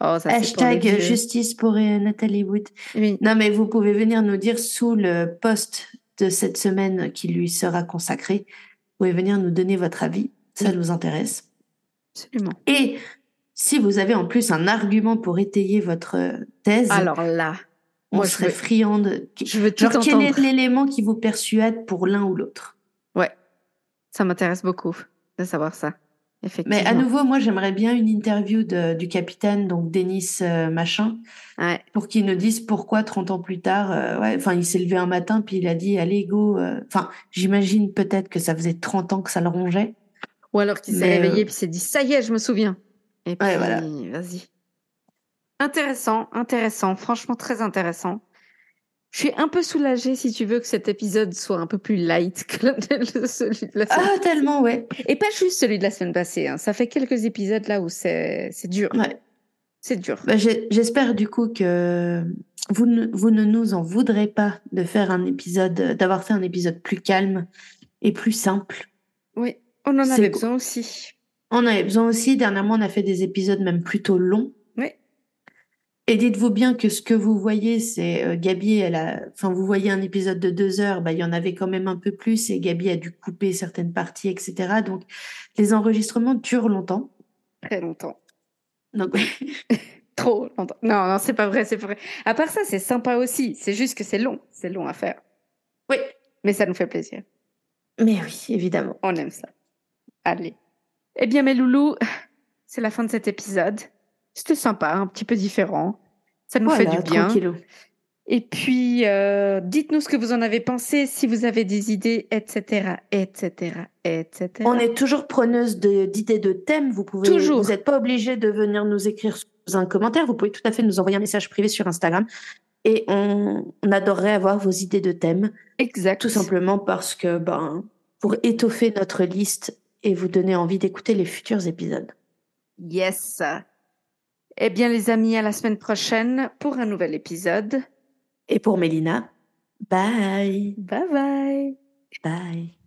Oh, ça, pour Hashtag justice pour euh, Nathalie Wood. Oui. Non, mais vous pouvez venir nous dire sous le post de cette semaine qui lui sera consacré. Vous pouvez venir nous donner votre avis. Ça Oui. nous intéresse. Absolument. Et si vous avez en plus un argument pour étayer votre thèse, Alors là, on moi, je serait veux- friande. je veux tout Genre, quel est l'élément qui vous persuade pour l'un ou l'autre? Ça m'intéresse beaucoup de savoir ça. Effectivement. Mais à nouveau, moi, j'aimerais bien une interview de- du capitaine, donc Denis euh, Machin, Ouais. pour qu'il nous dise pourquoi 30 ans plus tard, euh, ouais, enfin, il s'est levé un matin, puis il a dit, allez, go. euh, Enfin, j'imagine peut-être que ça faisait 30 ans que ça le rongeait. Ou alors qu'il s'est réveillé puis s'est dit ça y est, je me souviens. Et puis Ouais, voilà. vas-y. Intéressant, intéressant, franchement très intéressant. Je suis un peu soulagée si tu veux que cet épisode soit un peu plus light que celui de la semaine. Ah, tellement, ouais. Et pas juste celui de la semaine passée. hein. Ça fait quelques épisodes là où c'est c'est dur. ouais. C'est dur. Bah, J'espère du coup que vous ne, vous ne nous en voudrez pas de faire un épisode, d'avoir fait un épisode plus calme et plus simple. Oui, on en avait besoin aussi. On avait besoin aussi, dernièrement, on a fait des épisodes même plutôt longs. Et dites-vous bien que ce que vous voyez, c'est euh, Gabi, elle a, enfin, vous voyez un épisode de deux heures, bah, il y en avait quand même un peu plus et Gabi a dû couper certaines parties, etc. Donc, les enregistrements durent longtemps. Très longtemps. Donc, Trop longtemps. Non, non, c'est pas vrai, c'est pas vrai. À part ça, c'est sympa aussi. C'est juste que c'est long. C'est long à faire. oui. Mais ça nous fait plaisir. Mais oui, évidemment. On aime ça. Allez. Eh bien, mes loulous, c'est la fin de cet épisode. C'était sympa, un petit peu différent. Ça nous fait du bien. tranquillou. Et puis, euh, dites-nous ce que vous en avez pensé, si vous avez des idées, etc., etc., etc. On est toujours preneuse de- d'idées de, thèmes. Vous pouvez, Toujours. vous n'êtes pas obligé de venir nous écrire sous un commentaire. Vous pouvez tout à fait nous envoyer un message privé sur Instagram. Et on, on adorerait avoir vos idées de thèmes, exact. tout simplement parce que, ben, pour étoffer notre liste et vous donner envie d'écouter les futurs épisodes. Yes. Eh bien, les amis, à la semaine prochaine pour un nouvel épisode. Et pour Mélina, bye, Bye bye. bye.